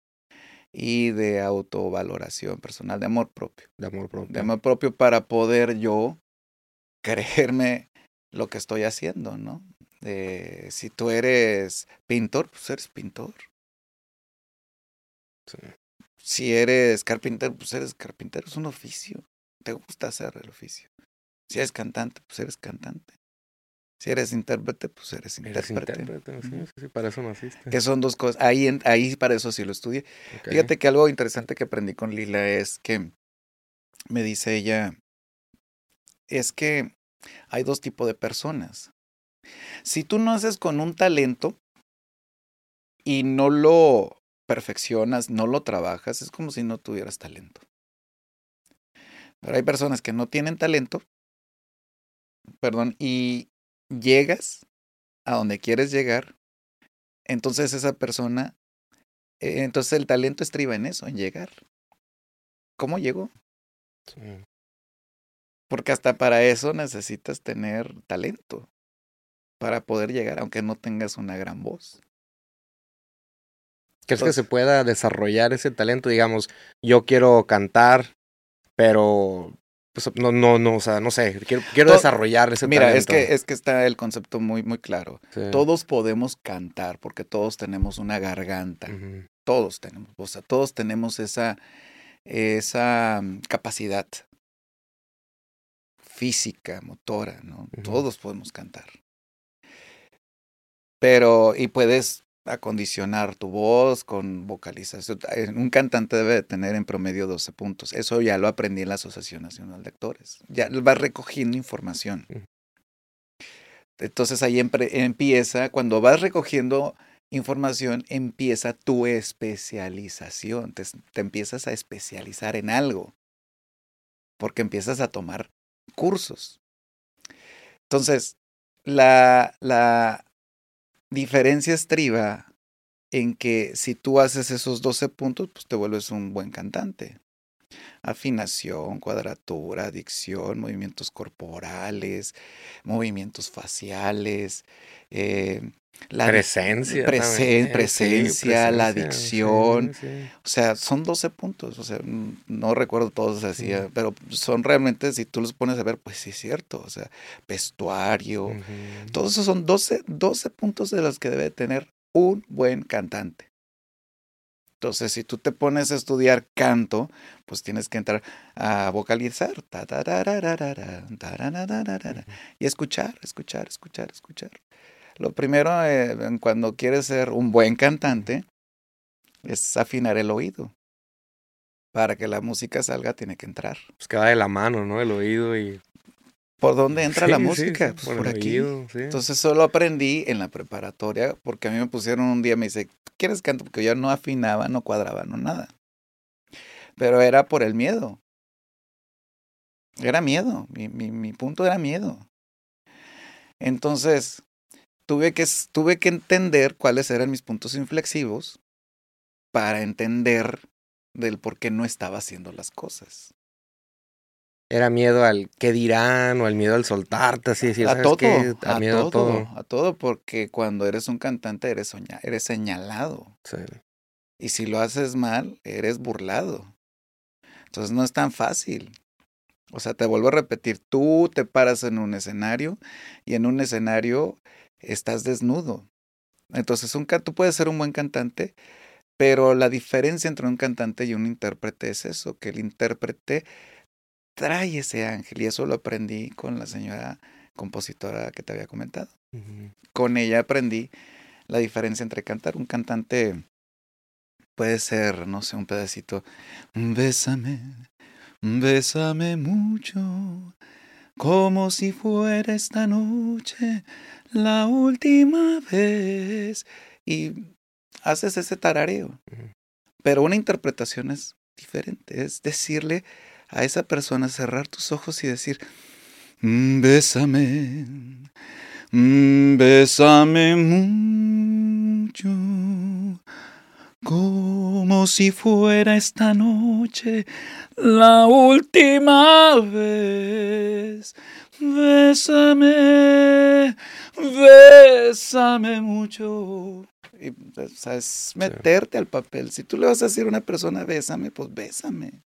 y de autovaloración personal, de amor propio. De amor propio. De amor propio para poder yo creerme lo que estoy haciendo, ¿no? De, si tú eres pintor, pues eres pintor. Sí. Si eres carpintero, pues eres carpintero, es un oficio. Te gusta hacer el oficio. Si eres cantante, pues eres cantante. Si eres intérprete, pues eres Eres intérprete. intérprete, sí, sí, sí, para eso naciste. Que son dos cosas. Ahí, ahí para eso sí lo estudié. Fíjate que algo interesante que aprendí con Lila es que me dice ella, es que hay dos tipos de personas. Si tú no haces con un talento y no lo perfeccionas, no lo trabajas, es como si no tuvieras talento. Pero hay personas que no tienen talento, perdón, y llegas a donde quieres llegar, entonces esa persona, eh, entonces el talento estriba en eso, en llegar. ¿Cómo llegó? Sí. Porque hasta para eso necesitas tener talento para poder llegar, aunque no tengas una gran voz. ¿Crees que se pueda desarrollar ese talento? Digamos, yo quiero cantar, pero pues, no, no, no, o sea, no sé, quiero, quiero desarrollar ese Mira, talento. es que, es que está el concepto muy, muy claro. Sí. Todos podemos cantar porque todos tenemos una garganta. Todos tenemos, o sea, todos tenemos esa, esa mm, capacidad física, motora, ¿no? Todos podemos cantar. Pero, y puedes acondicionar tu voz con vocalización. Eh, Un cantante debe de tener en promedio 12 puntos. Eso ya lo aprendí en la Asociación Nacional de Actores. Ya vas recogiendo información. Ujú. Entonces ahí empieza, cuando vas recogiendo información, empieza tu especialización. Te, te empiezas a especializar en algo. Porque empiezas a tomar cursos. Entonces, la, la diferencia estriba en que si tú haces esos 12 puntos, pues te vuelves un buen cantante. Afinación, cuadratura, dicción, movimientos corporales, movimientos faciales, eh, la, presencia. presen- también, sí, presencia, la presencia, dicción. sí, sí. o sea, son 12 puntos, o sea, no recuerdo todos así, eh, pero son realmente, si tú los pones a ver, pues sí es cierto, o sea, vestuario, todos esos son 12, 12 puntos de los que debe tener un buen cantante. Entonces, si tú te pones a estudiar canto, pues tienes que entrar a vocalizar y escuchar, escuchar, escuchar, escuchar. Lo primero, eh, cuando quieres ser un buen cantante, es afinar el oído. Para que la música salga, tiene que entrar. Pues que va de la mano, ¿no? El oído y. ¿Por dónde entra la Sí, música? sí, Pues por aquí. oído, sí. Entonces solo aprendí en la preparatoria porque a mí me pusieron un día, me dice, ¿quieres canto? Porque yo no afinaba, no cuadraba, no nada. Pero era por el miedo. Era miedo, mi, mi, mi punto era miedo. Entonces, tuve que, tuve que entender cuáles eran mis puntos inflexivos para entender del por qué no estaba haciendo las cosas. Era miedo al qué dirán o al miedo al soltarte, así decir, a ¿sabes todo, qué? a miedo todo, a todo. a todo, porque cuando eres un cantante eres, soña- eres señalado. Sí. Y si lo haces mal, eres burlado. Entonces no es tan fácil. O sea, te vuelvo a repetir, tú te paras en un escenario y en un escenario estás desnudo. Entonces un, tú puedes ser un buen cantante, pero la diferencia entre un cantante y un intérprete es eso, que el intérprete trae ese ángel y eso lo aprendí con la señora compositora que te había comentado con ella aprendí la diferencia entre cantar. Un cantante puede ser, no sé, un pedacito. Bésame, bésame mucho, como si fuera esta noche la última vez. Y haces ese tarareo. Pero una interpretación es diferente, es decirle a esa persona, cerrar tus ojos y decir, "Mm, bésame, mm, bésame mucho, como si fuera esta noche la última vez. Bésame, bésame mucho. Y, o sea, es meterte al papel. Si tú le vas a decir a una persona, bésame, pues bésame.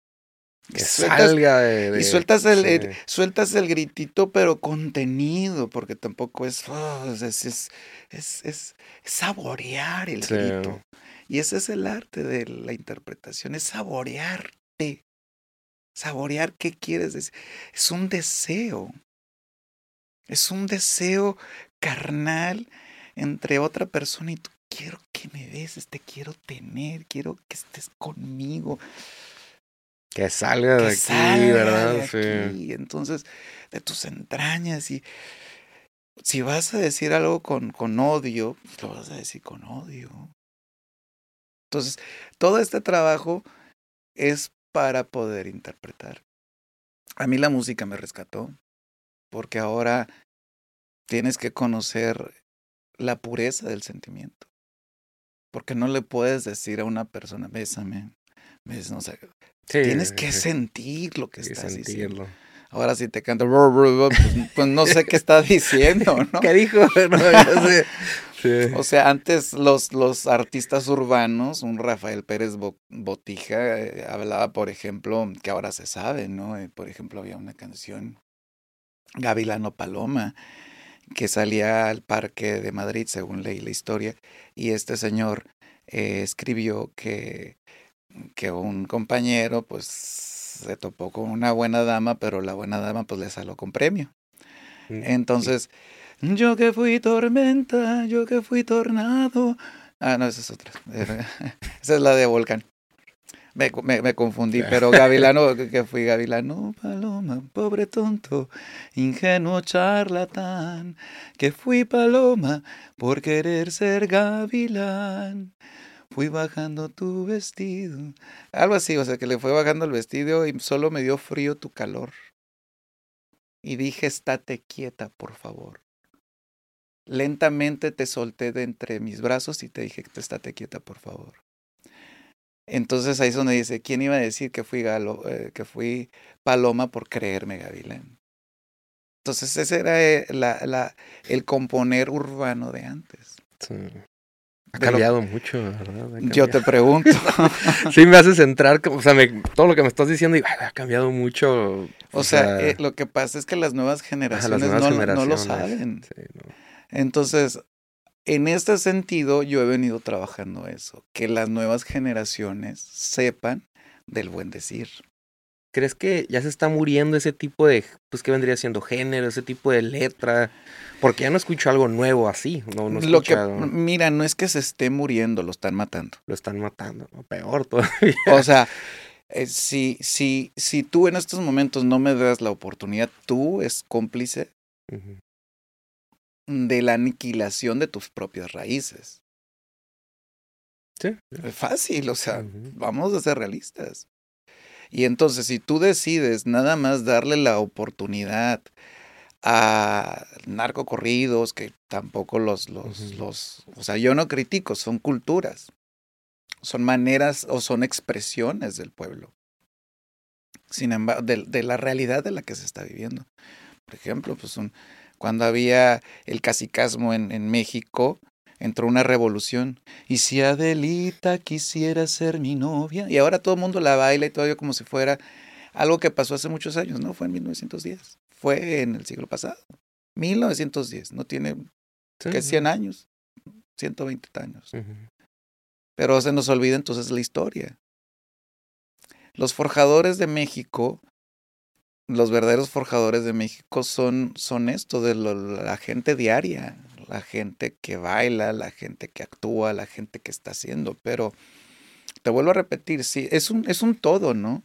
Que salga de, Y sueltas el, sueltas el gritito, pero contenido, porque tampoco es, oh, es, es, es, es, saborear el grito. Y ese es el arte de la interpretación, es saborearte. Saborear qué quieres decir. Es un deseo. Es un deseo carnal entre otra persona y tú quiero que me beses, te quiero tener, quiero que estés conmigo. Que salga de aquí, ¿verdad? sí. Entonces, de tus entrañas. Y si vas a decir algo con, con odio, pues lo vas a decir con odio. Entonces, todo este trabajo es para poder interpretar. A mí la música me rescató, porque ahora tienes que conocer la pureza del sentimiento. Porque no le puedes decir a una persona, bésame, no Tienes que sentir lo que estás diciendo. Ahora si te canta, pues, pues, no sé qué está diciendo, ¿no? ¿Qué dijo? O sea, antes los, los artistas urbanos, un Rafael Pérez Botija, eh, hablaba, por ejemplo, que ahora se sabe, ¿no? Eh, por ejemplo, había una canción, Gavilano Paloma, que salía al Parque de Madrid, según leí la historia, y este señor eh, escribió que que un compañero pues se topó con una buena dama, pero la buena dama pues le salió con premio. Mm, Entonces, yo que fui tormenta, yo que fui tornado. Ah, no, esa es otra. esa es la de Volcán. Me, me, confundí, pero Gavilano, que fui Gavilano, paloma, pobre tonto, ingenuo charlatán, que fui paloma por querer ser gavilán fui bajando tu vestido. Algo así, o sea, que le fue bajando el vestido y solo me dio frío tu calor. Y dije, estate quieta, por favor. Lentamente te solté de entre mis brazos y te dije, estate quieta, por favor. Entonces ahí es donde dice, ¿quién iba a decir que fui, galo, eh, que fui paloma por creerme gavilán? Entonces ese era eh, la, la, el componer urbano de antes. Sí. Ha cambiado mucho, ¿verdad? Yo te pregunto. sí, me haces entrar, o sea, todo lo que me estás diciendo, ha cambiado mucho. O, sea, eh, lo que pasa es que las nuevas generaciones, no, lo saben. Entonces, en este sentido, yo he venido trabajando eso, que las nuevas generaciones sepan del buen decir. ¿Crees que ya se está muriendo ese tipo de, pues, ¿qué vendría siendo género, ese tipo de letra? Porque ya no escucho algo nuevo así. No, no lo que, mira, no es que se esté muriendo, lo están matando. Lo están matando, ¿no? peor todavía. O sea, eh, si, si, si tú en estos momentos no me das la oportunidad, tú es cómplice de la aniquilación de tus propias raíces. Sí. Es fácil, o sea, vamos a ser realistas. Y entonces, si tú decides nada más darle la oportunidad a narcocorridos, que tampoco los, los, los, o sea, yo no critico, son culturas, son maneras o son expresiones del pueblo, sin embargo, de, de la realidad de la que se está viviendo. Por ejemplo, pues un, cuando había el cacicasmo en, en México, entró una revolución. Y si Adelita quisiera ser mi novia, y ahora todo el mundo la baila y todo como si fuera algo que pasó hace muchos años, ¿no? Fue en 1910, fue en el siglo pasado. 1910, no tiene que 100 años, 120 años. Pero se nos olvida entonces la historia. Los forjadores de México, los verdaderos forjadores de México son, son esto, de la gente diaria, la gente que baila, la gente que actúa, la gente que está haciendo, pero te vuelvo a repetir, sí, es un, es un todo, ¿no?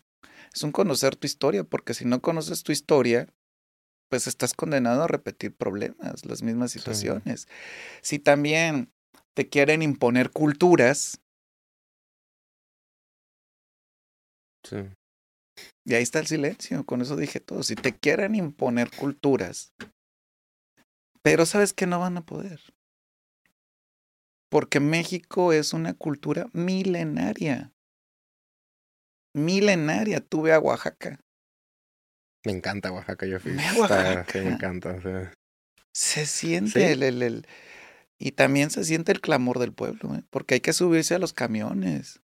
Es un conocer tu historia, porque si no conoces tu historia, pues estás condenado a repetir problemas, las mismas situaciones. Si también te quieren imponer culturas, sí. y ahí está el silencio, con eso dije todo, si te quieren imponer culturas, pero sabes que no van a poder. Porque México es una cultura milenaria. Milenaria. Tuve a Oaxaca. Me encanta Oaxaca, yo fui. Me Oaxaca. encanta. o sea, Se siente Sí. el, el- el- Y también se siente el clamor del pueblo, ¿eh? porque hay que subirse a los camiones.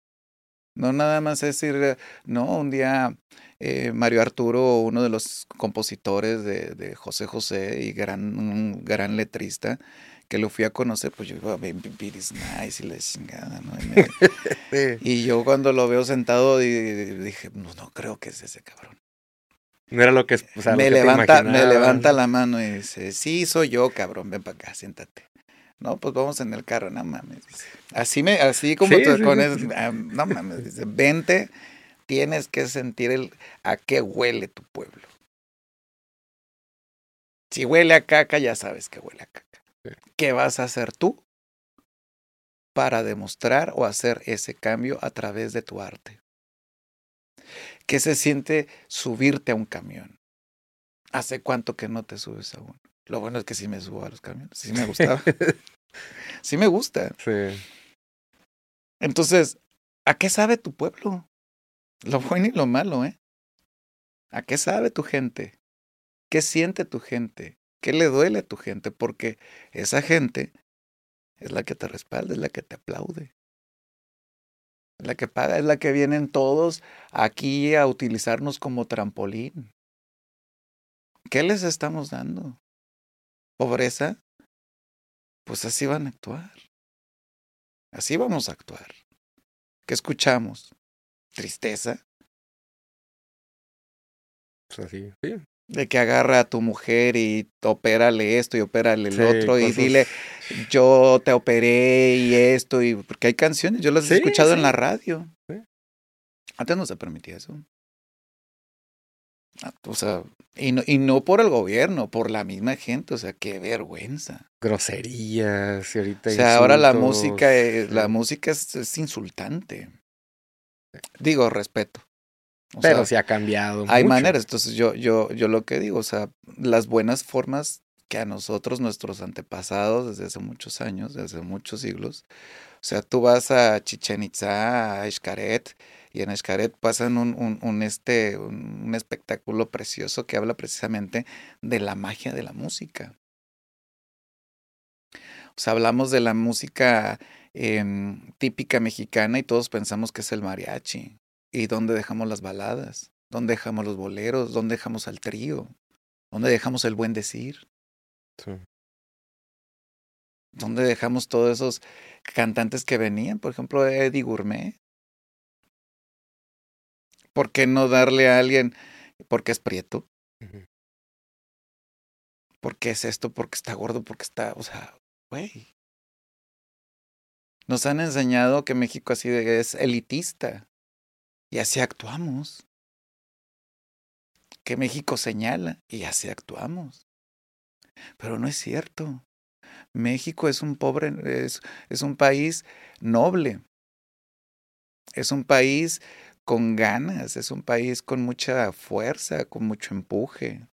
No nada más es decir, no, un día eh, Mario Arturo, uno de los compositores de, de José José y gran, un gran letrista, que lo fui a conocer, pues yo iba a ver is Nice y la chingada, ¿no? Y, me- sí. y yo cuando lo veo sentado di- di- dije, no, no creo que es ese cabrón. No era lo que, o sea, lo me, que levanta, me levanta la mano y dice, sí, soy yo, cabrón, ven para acá, siéntate. No, pues vamos en el carro, no mames. dice. Así me, así como Sí, tú sí, con sí. eso, ah, no mames, dice, vente, tienes que sentir el a qué huele tu pueblo. Si huele a caca, ya sabes que huele a caca. ¿Qué vas a hacer tú para demostrar o hacer ese cambio a través de tu arte? ¿Qué se siente subirte a un camión? ¿Hace cuánto que no te subes a uno? Lo bueno es que sí me subo a los camiones, sí me gustaba. sí me gusta. Sí. Entonces, ¿a qué sabe tu pueblo? Lo bueno y lo malo, ¿eh? ¿A qué sabe tu gente? ¿Qué siente tu gente? ¿Qué le duele a tu gente? Porque esa gente es la que te respalda, es la que te aplaude. Es la que paga, es la que vienen todos aquí a utilizarnos como trampolín. ¿Qué les estamos dando? ¿Pobreza? Pues así van a actuar. Así vamos a actuar. ¿Qué escuchamos? ¿Tristeza? Pues así, sí. De que agarra a tu mujer y opérale esto y opérale el Sí, otro y dile, yo te operé y esto, y porque hay canciones, yo las he escuchado en la radio. Antes no se permitía eso. Ah, O sea, y no, y no por el gobierno, por la misma gente, o sea, qué vergüenza. Groserías y ahorita O sea, ahora la música, es, la sí. música es, es insultante. Digo, respeto. O Pero sea, sí ha cambiado. hay mucho. maneras. Entonces, yo, yo, yo lo que digo, o sea, las buenas formas que a nosotros, nuestros antepasados, desde hace muchos años, desde muchos siglos, o sea, tú vas a Chichen Itza, a Xcaret, y en Xcaret pasan un, un, un, este, un, un espectáculo precioso que habla precisamente de la magia de la música. O sea, hablamos de la música em, típica mexicana y todos pensamos que es el mariachi. ¿Y dónde dejamos las baladas? ¿Dónde dejamos los boleros? ¿Dónde dejamos al trío? ¿Dónde dejamos el buen decir? Sí. ¿Dónde dejamos todos esos cantantes que venían? Por ejemplo, Eddie Gourmet. ¿Por qué no darle a alguien porque es prieto? Ujú. ¿Por qué es esto? Porque está gordo, porque está, o sea, güey. Nos han enseñado que México así de- es elitista y así actuamos. Que México señala y así actuamos. Pero no es cierto. México es un pobre, es, es un país noble. Es un país con ganas, es un país con mucha fuerza, con mucho empuje.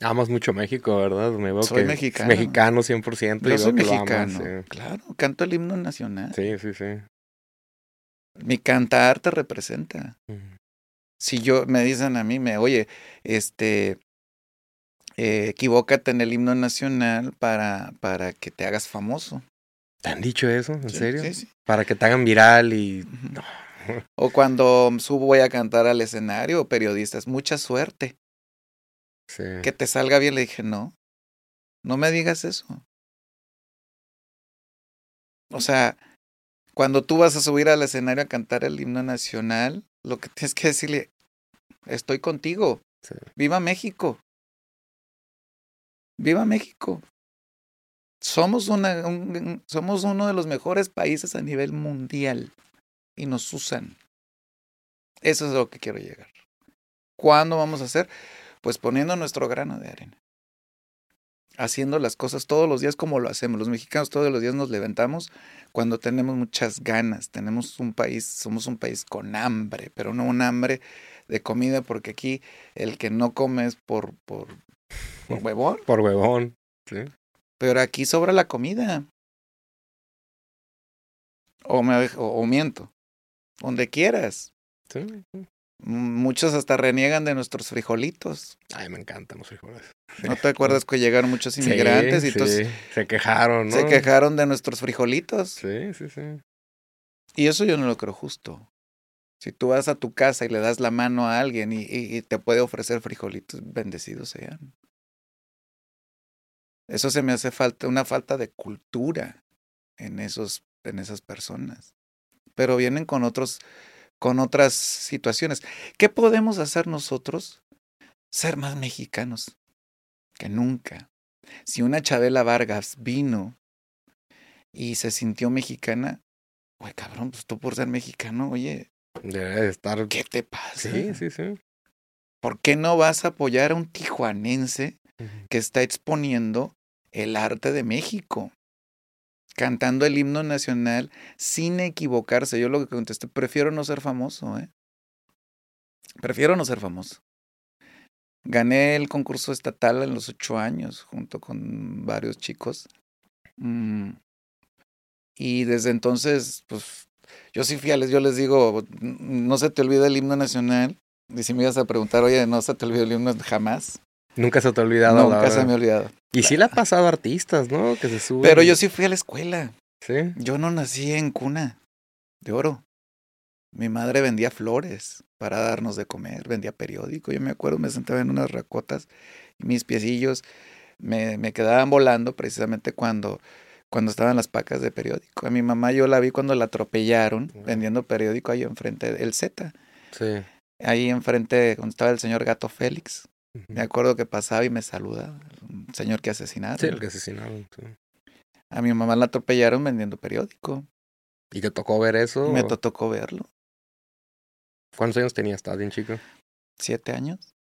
Amas mucho México, ¿verdad? Me veo Soy que mexicano. Mexicano 100%. y Yo soy amas, mexicano, claro, canto el himno nacional. sí. sí, sí. Mi cantar te representa. Ujú. Si yo me dicen a mí, me, oye, este, eh, equivócate en el himno nacional para, para que te hagas famoso. ¿Te han dicho eso? ¿En Sí, serio? Sí, sí. Para que te hagan viral y... Ujú. O cuando subo voy a cantar al escenario, periodistas, mucha suerte. Sí. Que te salga bien. Le dije, no, no me digas eso. O sea, cuando tú vas a subir al escenario a cantar el himno nacional, lo que tienes que decirle, estoy contigo. Sí. Viva México. Viva México. Somos, una, un- un- somos uno de los mejores países a nivel mundial y nos usan. Eso es a lo que quiero llegar. ¿Cuándo vamos a hacer? Pues poniendo nuestro grano de arena. Haciendo las cosas todos los días como lo hacemos. Los mexicanos todos los días nos levantamos cuando tenemos muchas ganas. Tenemos un país, somos un país con hambre, pero no un hambre de comida, porque aquí el que no come es por, por, por huevón. Por huevón. Sí. Pero aquí sobra la comida. O, me, o, miento. Donde quieras. Sí. Muchos hasta reniegan de nuestros frijolitos. Ay, me encantan los frijoles. ¿No te acuerdas que llegaron muchos inmigrantes y sí. se quejaron, ¿no? Se quejaron de nuestros frijolitos. Sí, sí, sí. Y eso yo no lo creo justo. Si tú vas a tu casa y le das la mano a alguien y, y te puede ofrecer frijolitos, bendecidos sean. Eso se me hace falta, una falta de cultura en, esos, en esas personas. Pero vienen con otros, con otras situaciones. ¿Qué podemos hacer nosotros? Ser más mexicanos que nunca. Si una Chabela Vargas vino y se sintió mexicana, güey, cabrón, pues tú por ser mexicano, oye. Debe estar. ¿Qué te pasa? Sí, sí, sí. ¿Por qué no vas a apoyar a un tijuanense que está exponiendo el arte de México? Cantando el himno nacional sin equivocarse. Yo lo que contesté, prefiero no ser famoso, ¿eh? Prefiero no ser famoso. Gané el concurso estatal en los ocho años junto con varios chicos. Mm, y desde entonces, pues, yo sí fiales, yo les digo, no se te olvida el himno nacional. Y si me ibas a preguntar, oye, no se te olvida el himno jamás. Nunca se te ha olvidado. Nunca se me ha olvidado. Y sí le ha pasado a artistas, ¿no? Que se suben. Pero yo sí fui a la escuela. Sí. Yo no nací en cuna de oro. Mi madre vendía flores para darnos de comer, vendía periódico. Yo me acuerdo, me sentaba en unas racotas y mis piecillos me, me quedaban volando precisamente cuando, cuando estaban las pacas de periódico. A mi mamá yo la vi cuando la atropellaron vendiendo periódico ahí enfrente del Z. Sí. Ahí enfrente, donde estaba el señor Gato Félix. Me acuerdo que pasaba y me saludaba. Un señor que asesinaron. Sí, el que asesinaron. A mi mamá la atropellaron vendiendo periódico. ¿Y te tocó ver eso? Me tocó verlo. ¿Cuántos años tenías? ¿Estabas bien chico? Siete años.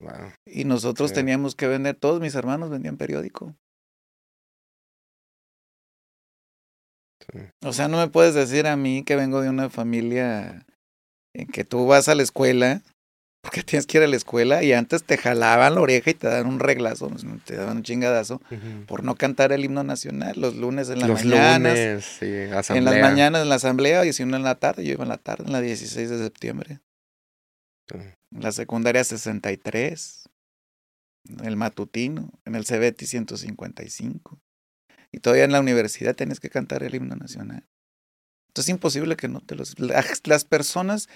Wow. Y nosotros teníamos que vender, todos mis hermanos vendían periódico. O sea, no me puedes decir a mí que vengo de una familia en que tú vas a la escuela, porque tienes que ir a la escuela y antes te jalaban la oreja y te dan un reglazo, te daban un chingadazo por no cantar el himno nacional los lunes en las los mañanas. Lunes, sí, en las mañanas en la asamblea y si uno en la tarde, yo iba en la tarde, en la 16 de septiembre. En la secundaria 63, el matutino, en el CBT 155. Y todavía en la universidad tienes que cantar el himno nacional. Entonces es imposible que no te los... Las personas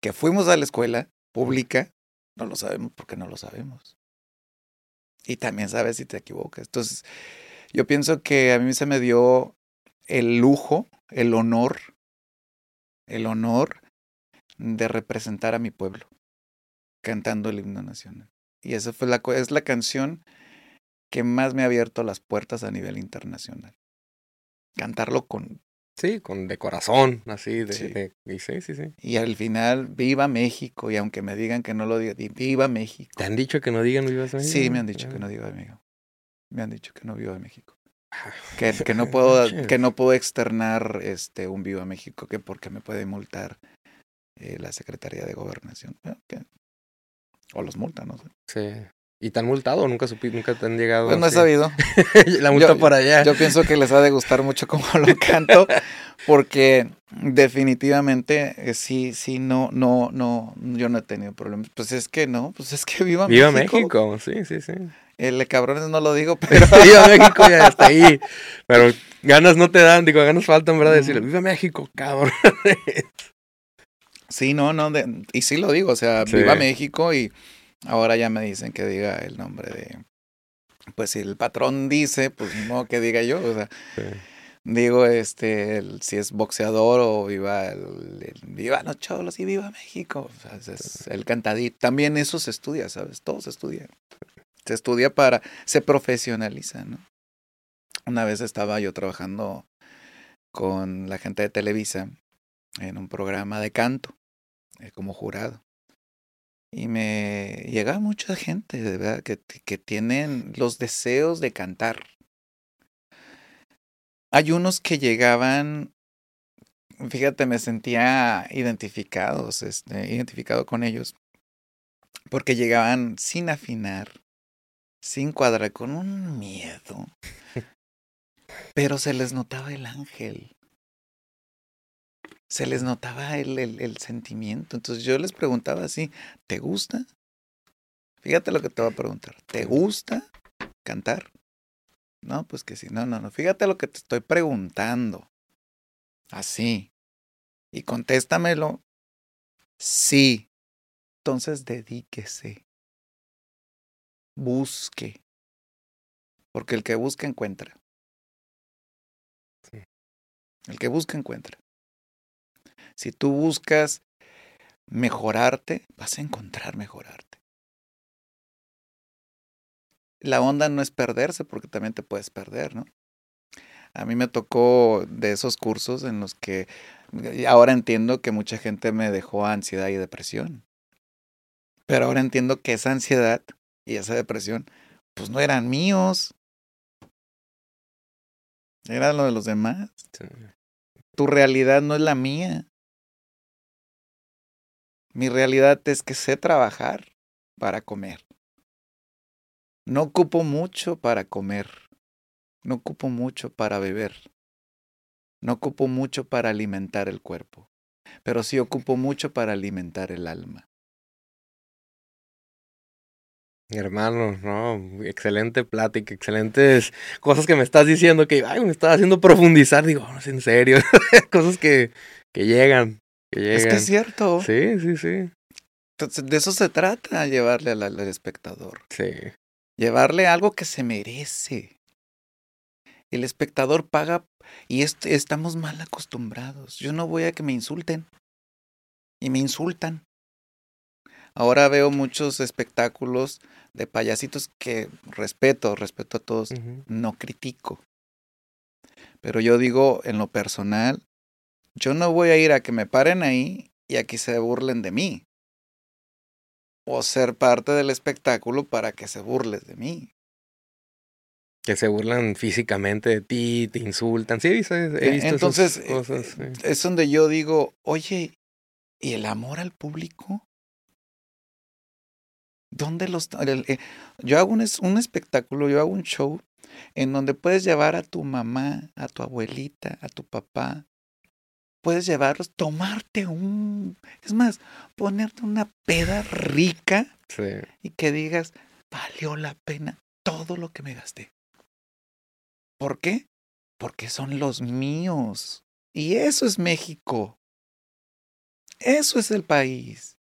que fuimos a la escuela pública, no lo sabemos porque no lo sabemos. Y también sabes si te equivocas. Entonces, yo pienso que a mí se me dio el lujo, el honor, el honor de representar a mi pueblo cantando el himno nacional. Y esa fue la, es la canción que más me ha abierto las puertas a nivel internacional. Cantarlo con Sí, con de corazón, así, de, sí. y sí, sí, sí. Y al final, viva México, y aunque me digan que no lo diga, viva México. ¿Te han dicho que no digan viva México? Sí, me han dicho que no diga México. Me han dicho que no viva México. Que, que no puedo, que no puedo externar este un viva México, que porque me puede multar eh, la Secretaría de Gobernación. O los multan, no sé. Sí. ¿Y te han multado nunca supiste, nunca te han llegado? Pues no he sabido. la multa por allá. Yo pienso que les ha de gustar mucho cómo lo canto, porque definitivamente eh, sí, sí, no, no, no, yo no he tenido problemas. Pues es que no, pues es que viva, viva México. México, sí, sí, sí. El cabrones no lo digo, pero. viva México ya está ahí. Pero ganas no te dan, digo, ganas faltan, ¿verdad? Decirle, viva México, cabrón. sí, no, no, de, y sí lo digo, o sea, sí. viva México y Ahora ya me dicen que diga el nombre de. Pues si el patrón dice, pues no que diga yo. O sea, sí. digo, este, el, si es boxeador o viva el, el, viva los cholos y viva México. O sea, es el cantadito. También eso se estudia, ¿sabes? Todo se estudia. Se estudia para. Se profesionaliza, ¿no? Una vez estaba yo trabajando con la gente de Televisa en un programa de canto eh, como jurado. Y me llega mucha gente, de verdad, que, que tienen los deseos de cantar. Hay unos que llegaban, fíjate, me sentía identificados, este, identificado con ellos, porque llegaban sin afinar, sin cuadrar, con un miedo, pero se les notaba el ángel. Se les notaba el, el, el sentimiento. Entonces yo les preguntaba así, ¿te gusta? Fíjate lo que te voy a preguntar. ¿Te gusta cantar? No, pues que sí. No, no, no. Fíjate lo que te estoy preguntando. Así. Y contéstamelo. Sí. Entonces dedíquese. Busque. Porque el que busca encuentra. El que busca encuentra. Si tú buscas mejorarte, vas a encontrar mejorarte. La onda no es perderse, porque también te puedes perder, ¿no? A mí me tocó de esos cursos en los que ahora entiendo que mucha gente me dejó ansiedad y depresión. Pero ahora entiendo que esa ansiedad y esa depresión, pues no eran míos. Era lo de los demás. Tu realidad no es la mía. Mi realidad es que sé trabajar para comer. No ocupo mucho para comer. No ocupo mucho para beber. No ocupo mucho para alimentar el cuerpo. Pero sí ocupo mucho para alimentar el alma. Hermano, no, excelente plática, excelentes cosas que me estás diciendo que ay, me estás haciendo profundizar. Digo, no es en serio, cosas que, que llegan, que. Es que es cierto. Sí, sí, sí. Entonces, de eso se trata, llevarle al, al espectador. Sí. Llevarle algo que se merece. El espectador paga y est estamos mal acostumbrados. Yo no voy a que me insulten. Y me insultan. Ahora veo muchos espectáculos de payasitos que respeto, respeto a todos, uh -huh. no critico. Pero yo digo, en lo personal, yo no voy a ir a que me paren ahí y aquí se burlen de mí. O ser parte del espectáculo para que se burles de mí. Que se burlan físicamente de ti, te insultan. Sí, he visto, he visto Entonces, esas cosas. Sí. es donde yo digo, oye, ¿y el amor al público? ¿Dónde los.? Eh, yo hago un, un espectáculo, yo hago un show en donde puedes llevar a tu mamá, a tu abuelita, a tu papá. Puedes llevarlos, tomarte un. Es más, ponerte una peda rica sí. y que digas, valió la pena todo lo que me gasté. ¿Por qué? Porque son los míos. Y eso es México. Eso es el país.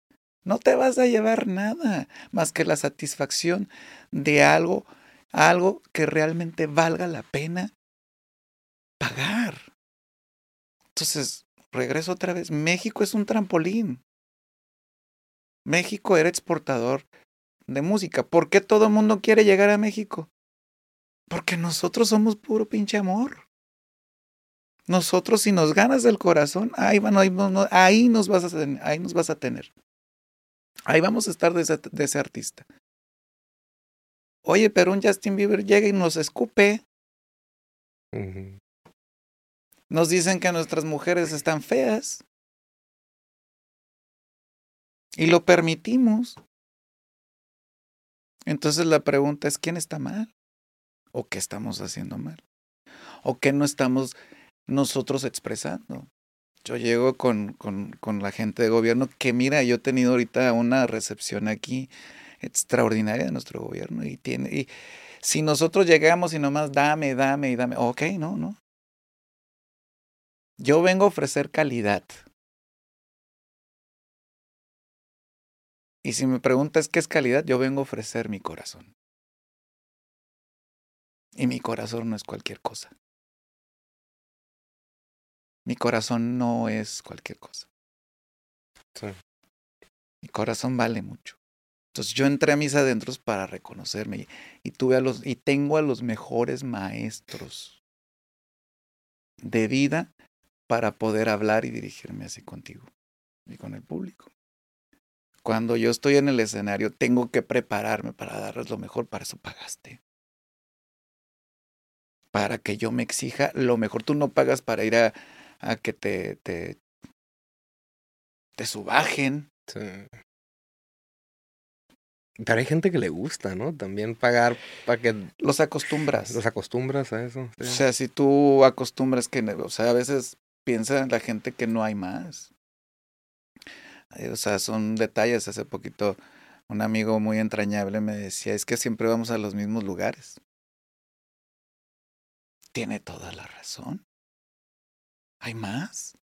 No te vas a llevar nada más que la satisfacción de algo, algo que realmente valga la pena pagar. Entonces, regreso otra vez. México es un trampolín. México era exportador de música. ¿Por qué todo el mundo quiere llegar a México? Porque nosotros somos puro pinche amor. Nosotros, si nos ganas del corazón, ahí, bueno, ahí, ahí, nos vas a, ahí nos vas a tener. Ahí vamos a estar de ese, artista. Oye, pero un Justin Bieber llega y nos escupe. Nos dicen que nuestras mujeres están feas. Y lo permitimos. Entonces la pregunta es, ¿quién está mal? ¿O qué estamos haciendo mal? ¿O qué no estamos nosotros expresando? Yo llego con, con, con, la gente de gobierno que mira, yo he tenido ahorita una recepción aquí extraordinaria de nuestro gobierno y tiene y si nosotros llegamos y nomás dame, dame y dame, ok, no, no. Yo vengo a ofrecer calidad. Y si me preguntas qué es calidad, yo vengo a ofrecer mi corazón. Y mi corazón no es cualquier cosa. Mi corazón no es cualquier cosa. Sí. Mi corazón vale mucho. Entonces yo entré a mis adentros para reconocerme y, y, tuve a los y tengo a los mejores maestros de vida para poder hablar y dirigirme así contigo y con el público. Cuando yo estoy en el escenario tengo que prepararme para darles lo mejor, para eso pagaste. Para que yo me exija lo mejor. Tú no pagas para ir a, a que te, te, te subajen. Sí. Pero hay gente que le gusta, ¿no? También pagar para que... Los acostumbras. Los acostumbras a eso. Sí. O sea, si tú acostumbras que, o sea, a veces piensa la gente que no hay más. O sea, son detalles. Hace poquito un amigo muy entrañable me decía, es que siempre vamos a los mismos lugares. Tiene toda la razón. ¿Hay más?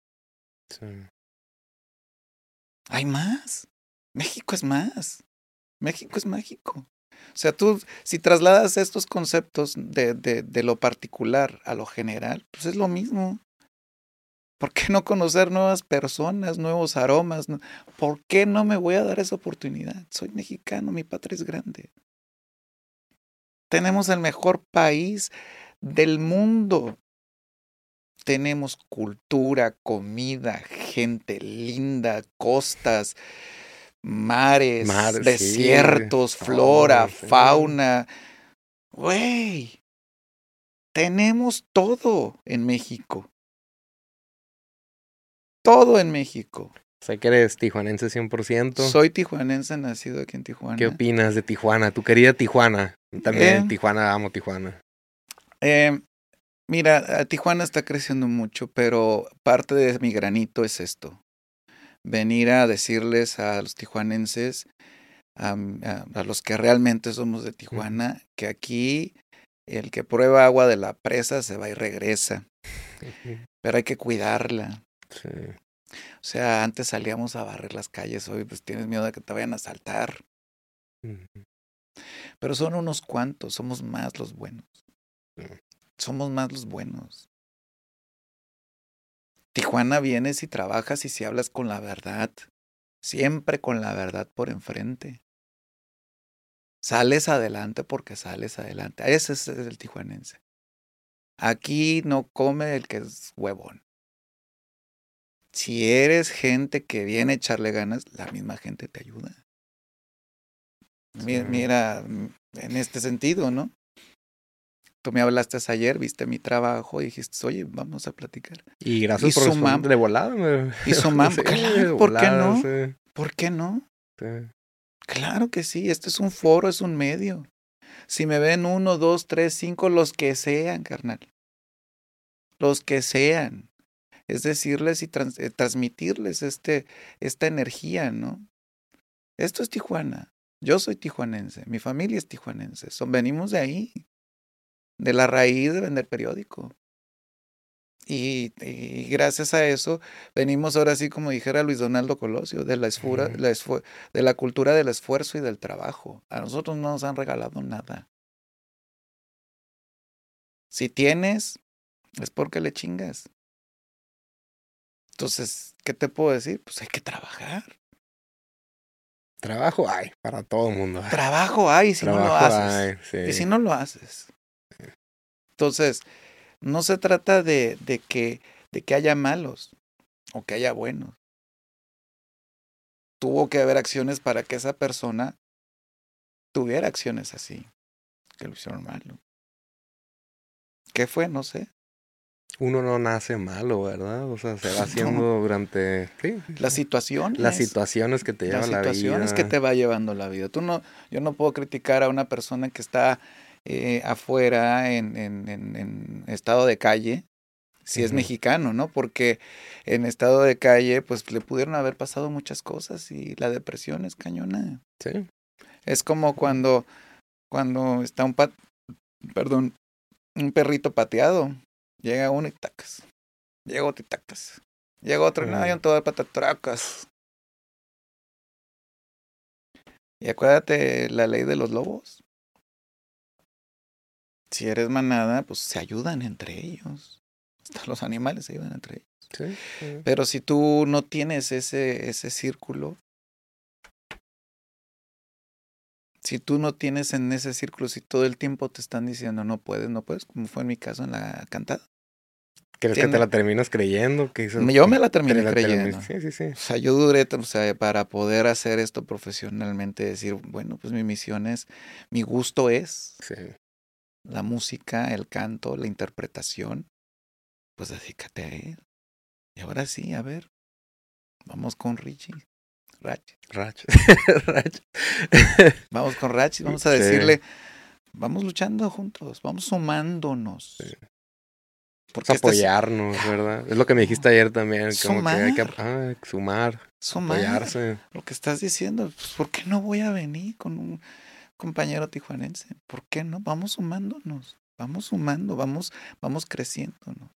Sí. ¿Hay más? México es más. México es mágico. O sea, tú, si trasladas estos conceptos de, de, de lo particular a lo general, pues es lo mismo. ¿Por qué no conocer nuevas personas, nuevos aromas? ¿Por qué no me voy a dar esa oportunidad? Soy mexicano, mi patria es grande. Tenemos el mejor país del mundo. Tenemos cultura, comida, gente linda, costas, mares, desiertos, flora, fauna. Güey, tenemos todo en México todo en México. Sé que eres tijuanense 100%. Soy tijuanense, nacido aquí en Tijuana. ¿Qué opinas de Tijuana? Tu querida Tijuana. También eh, Tijuana, amo Tijuana. Eh, mira, Tijuana está creciendo mucho, pero parte de mi granito es esto. Venir a decirles a los tijuanenses, a, a los que realmente somos de Tijuana, que aquí el que prueba agua de la presa se va y regresa. Pero hay que cuidarla. O sea, antes salíamos a barrer las calles, hoy pues tienes miedo de que te vayan a saltar. Pero son unos cuantos, somos más los buenos. Somos más los buenos. Tijuana vienes y trabajas y si hablas con la verdad, siempre con la verdad por enfrente. Sales adelante porque sales adelante. Ese es el tijuanense. Aquí no come el que es huevón si eres gente que viene a echarle ganas, la misma gente te ayuda. Mira, mm, en este sentido, ¿no? Tú me hablaste ayer, viste mi trabajo y dijiste, oye, vamos a platicar. Y gracias por responder de volada. Y su mam, claro, ¿por qué no? ¿Por qué no? Claro que sí, este es un foro, es un medio. Si me ven uno, dos, tres, cinco, los que sean, carnal. Los que sean es decirles y eh, transmitirles este, esta energía, ¿no? Esto es Tijuana. Yo soy tijuanense, mi familia es tijuanense. Son, venimos de ahí, de la raíz de vender periódico. Y, gracias a eso venimos ahora sí, como dijera Luis Donaldo Colosio, de la, esfura, la de la cultura del esfuerzo y del trabajo. A nosotros no nos han regalado nada. Si tienes, es porque le chingas. Entonces, ¿qué te puedo decir? Pues hay que trabajar. Trabajo hay para todo el mundo. Trabajo hay si no lo haces. Y si no lo haces. Entonces, no se trata de, de, que, de que haya malos o que haya buenos. Tuvo que haber acciones para que esa persona tuviera acciones así, que lo hicieron malo. ¿Qué fue? No sé uno no nace malo, ¿verdad? O sea, se va haciendo durante sí, las situaciones. Las situaciones que te llevan la vida. Las situaciones que te va llevando la vida. Tú no, yo no puedo criticar a una persona que está eh, afuera en, en, en, estado de calle, si es mexicano, ¿no? Porque en estado de calle, pues le pudieron haber pasado muchas cosas y la depresión es cañona. Sí. Es como cuando, cuando está un pat, perdón, un perrito pateado Llega uno y tacas. Llega otro y tacas. Llega otro y no, hay un todo de patatracas. Y acuérdate la ley de los lobos. Si eres manada, pues se ayudan entre ellos. Hasta los animales se ayudan entre ellos. Sí, Pero si tú no tienes ese, ese círculo, si tú no tienes en ese círculo, si todo el tiempo te están diciendo no puedes, no puedes, como fue en mi caso en la cantada. ¿Crees que te la terminas creyendo? Que yo me la terminé creyendo. sí, sí, sí. O sea, yo duré, o sea, para poder hacer esto profesionalmente, decir, bueno, pues mi misión es, mi gusto es la música, el canto, la interpretación. Pues dedícate a él. Y ahora sí, a ver, vamos con Richie. Rach. Rach. vamos con Rach y vamos a decirle, vamos luchando juntos, vamos sumándonos. Porque apoyarnos, ¿verdad? Es lo que me dijiste ayer también. Sumar. que hay que ah, sumar. Sumar. Apoyarse. Lo que estás diciendo, pues, ¿por qué no voy a venir con un compañero tijuanense? ¿Por qué no? Vamos sumándonos. Vamos sumando, vamos, vamos creciendo, ¿no?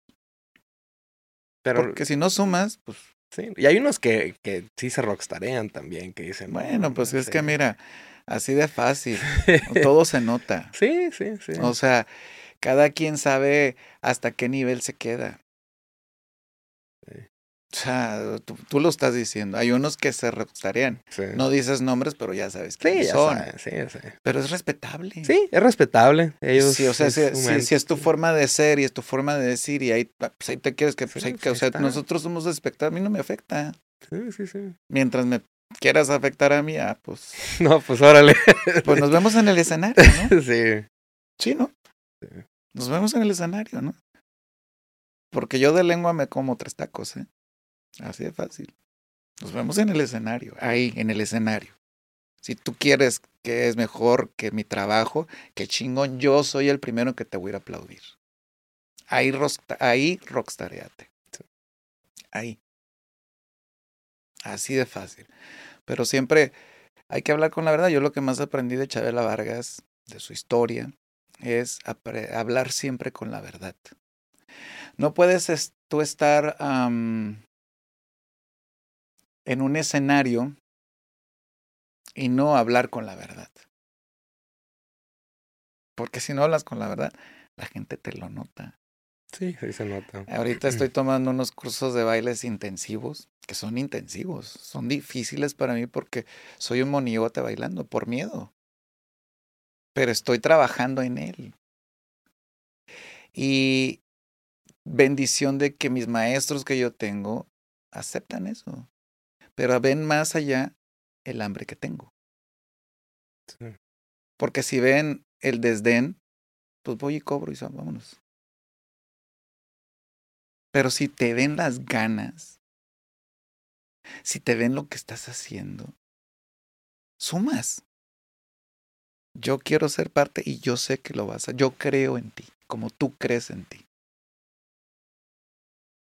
Pero, Porque si no sumas, pues Sí, y hay unos que, que sí se rockstarean también, que dicen. Bueno, pues es que mira, así de fácil, todo se nota. Sí, sí, sí. O sea, cada quien sabe hasta qué nivel se queda. O sea, tú, lo estás diciendo. Hay unos que se rockstarean. No dices nombres, pero ya sabes quiénes son. sí, sí. Pero es respetable. Sí, es respetable. Ellos sí, o sea, si, es tu forma de ser y es tu forma de decir y ahí, pues ahí te quieres que, pues, o sea, nosotros somos espectadores, a mí no me afecta. Sí, sí, sí. Mientras me quieras afectar a mí, ah, pues. No, pues órale. Pues nos vemos en el escenario, ¿no? Sí. Sí, ¿no? Nos vemos en el escenario, ¿no? Porque yo de lengua me como tres tacos, ¿eh? Así de fácil. Nos vemos en el escenario, ahí, en el escenario. Si tú quieres que es mejor que mi trabajo, que chingón, yo soy el primero que te voy a ir a aplaudir. Ahí, ahí rockstareate. Ahí. Así de fácil. Pero siempre hay que hablar con la verdad. Yo lo que más aprendí de Chabela Vargas, de su historia, es hablar siempre con la verdad. No puedes tú estar en un escenario y no hablar con la verdad. Porque si no hablas con la verdad, la gente te lo nota. Sí, sí se nota. Ahorita estoy tomando unos cursos de bailes intensivos, que son intensivos, son difíciles para mí porque soy un monigote bailando por miedo. Pero estoy trabajando en él. Y bendición de que mis maestros que yo tengo aceptan eso pero ven más allá el hambre que tengo. Porque si ven el desdén, pues voy y cobro y vámonos. Pero si te ven las ganas, si te ven lo que estás haciendo, sumas. Yo quiero ser parte y yo sé que lo vas a. Yo creo en ti, como tú crees en ti.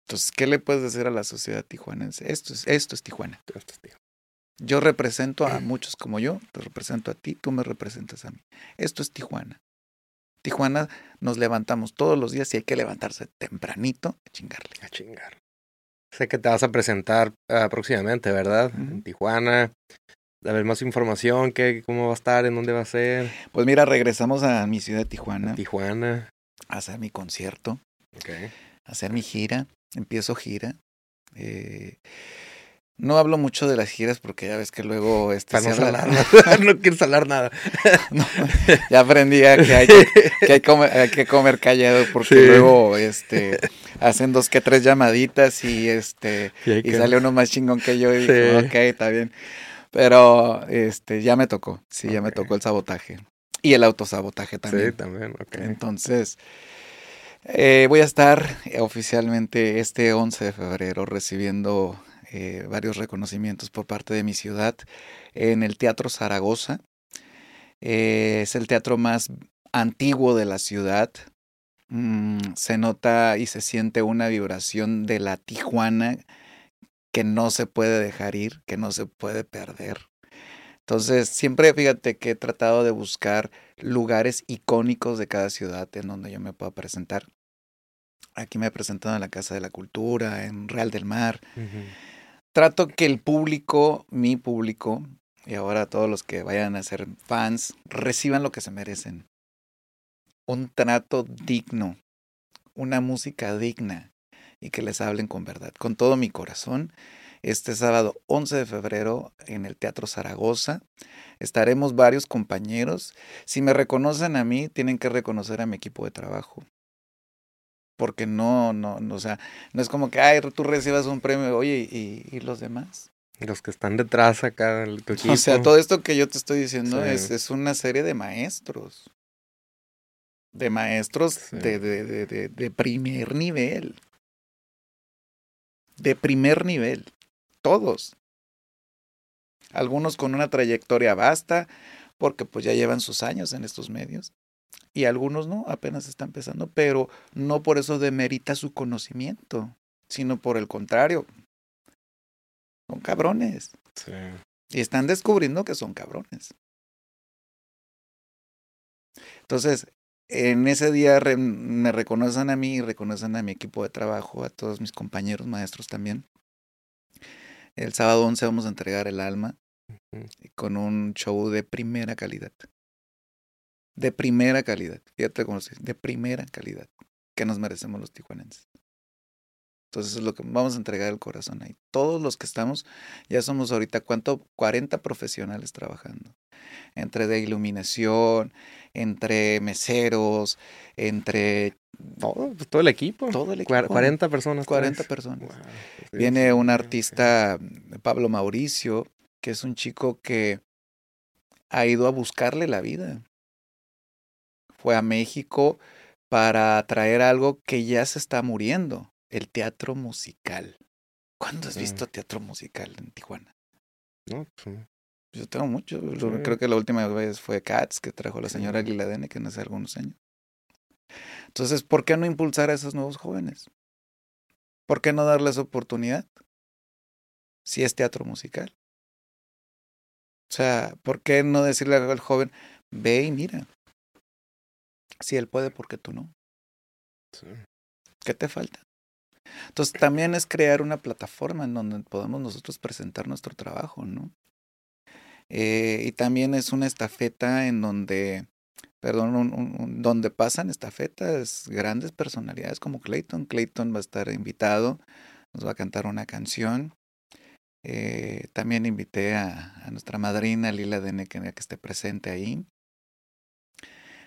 Entonces, ¿qué le puedes decir a la sociedad tijuanense? Esto es, esto es Tijuana. Yo represento a muchos como yo, te represento a ti, tú me representas a mí. Esto es Tijuana. Tijuana nos levantamos todos los días y hay que levantarse tempranito a chingarle. A chingar. Sé que te vas a presentar uh, próximamente, ¿verdad? En Tijuana. A ver más información, qué, cómo va a estar, en dónde va a ser. Pues mira, regresamos a mi ciudad de Tijuana. Tijuana. A hacer mi concierto. Okay. A hacer mi gira empiezo gira. Eh, no hablo mucho de las giras porque ya ves que luego este, no, no quiero hablar nada. ya aprendí que hay que, hay, que comer callado porque luego este hacen dos que tres llamaditas y este y, sale uno más chingón que yo y digo, ok, está bien. Pero este ya me tocó, sí, ya me tocó el sabotaje. Y el autosabotaje también. Sí, también, ok. Entonces, eh, voy a estar oficialmente este 11 de febrero recibiendo eh, varios reconocimientos por parte de mi ciudad en el Teatro Zaragoza. Eh, es el teatro más antiguo de la ciudad. Mm, se nota y se siente una vibración de la Tijuana que no se puede dejar ir, que no se puede perder. Entonces, siempre fíjate que he tratado de buscar lugares icónicos de cada ciudad en donde yo me pueda presentar. Aquí me he presentado en la Casa de la Cultura, en Real del Mar. Trato que el público, mi público, y ahora todos los que vayan a ser fans, reciban lo que se merecen. Un trato digno, una música digna y que les hablen con verdad. Con todo mi corazón, este sábado 11 de febrero en el Teatro Zaragoza estaremos varios compañeros. Si me reconocen a mí, tienen que reconocer a mi equipo de trabajo porque no, no, no, o sea, no es como que, ay, tú recibas un premio, oye, ¿y, y los demás? Los que están detrás acá del equipo. O sea, todo esto que yo te estoy diciendo es, es una serie de maestros. De maestros de, de, de, de primer nivel. De primer nivel. Todos. Algunos con una trayectoria vasta, porque pues ya llevan sus años en estos medios y algunos no, apenas está empezando, pero no por eso demerita su conocimiento, sino por el contrario. Son cabrones. Sí. Y están descubriendo que son cabrones. Entonces, en ese día me reconocen a mí y reconocen a mi equipo de trabajo, a todos mis compañeros maestros también. El sábado 11 vamos a entregar el alma con un show de primera calidad. De primera calidad. Fíjate cómo se dice, de primera calidad que nos merecemos los tijuanenses. Entonces es lo que vamos a entregar el corazón ahí. Todos los que estamos, ya somos ahorita, ¿cuánto? 40 profesionales trabajando. Entre de iluminación, entre meseros, entre... Todo, pues, todo el equipo. Todo el equipo. 40 personas. 40 personas. Viene un artista, Pablo Mauricio, que es un chico que ha ido a buscarle la vida. Fue a México para traer algo que ya se está muriendo el teatro musical. ¿Cuándo has visto teatro musical en Tijuana? No, pues, Yo tengo mucho. Creo que la última vez fue Cats, que trajo la señora Aguiladene, que no hace algunos años. Entonces, ¿por qué no impulsar a esos nuevos jóvenes? ¿Por qué no darles oportunidad? Si es teatro musical. O sea, ¿por qué no decirle al joven, ve y mira? Si él puede, ¿por qué tú no? ¿Qué te falta? Entonces también es crear una plataforma en donde podamos nosotros presentar nuestro trabajo, ¿no? Eh, y también es una estafeta en donde, perdón, un, donde pasan estafetas grandes personalidades como Clayton. Clayton va a estar invitado, nos va a cantar una canción. Eh, también invité a, a, nuestra madrina Lila Dene que, que esté presente ahí.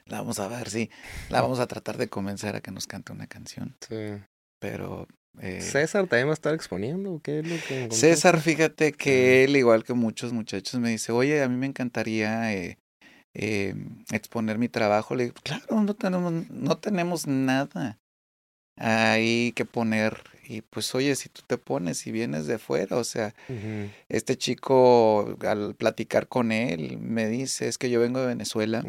La vamos a ver, sí. La vamos a tratar de convencer a que nos cante una canción. Sí. Pero eh, César también va a estar exponiendo. ¿Qué es lo que César, fíjate que él, igual que muchos muchachos, me dice, oye, a mí me encantaría eh, eh, exponer mi trabajo. Le digo, claro, no tenemos, no tenemos nada ahí que poner. Y pues, oye, si tú te pones y vienes de fuera, o sea, este chico, al platicar con él, me dice, es que yo vengo de Venezuela.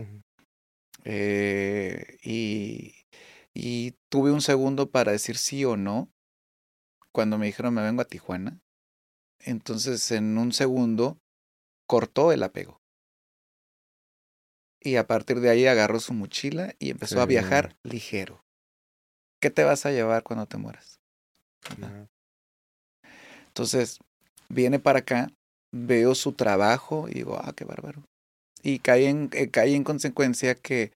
y, y tuve un segundo para decir sí o no cuando me dijeron me vengo a Tijuana. Entonces en un segundo cortó el apego. Y a partir de ahí agarró su mochila y empezó a viajar ligero. ¿Qué te vas a llevar cuando te mueras? Entonces, viene para acá, veo su trabajo y digo, ah, qué bárbaro. Y cae en, eh, cae en consecuencia que,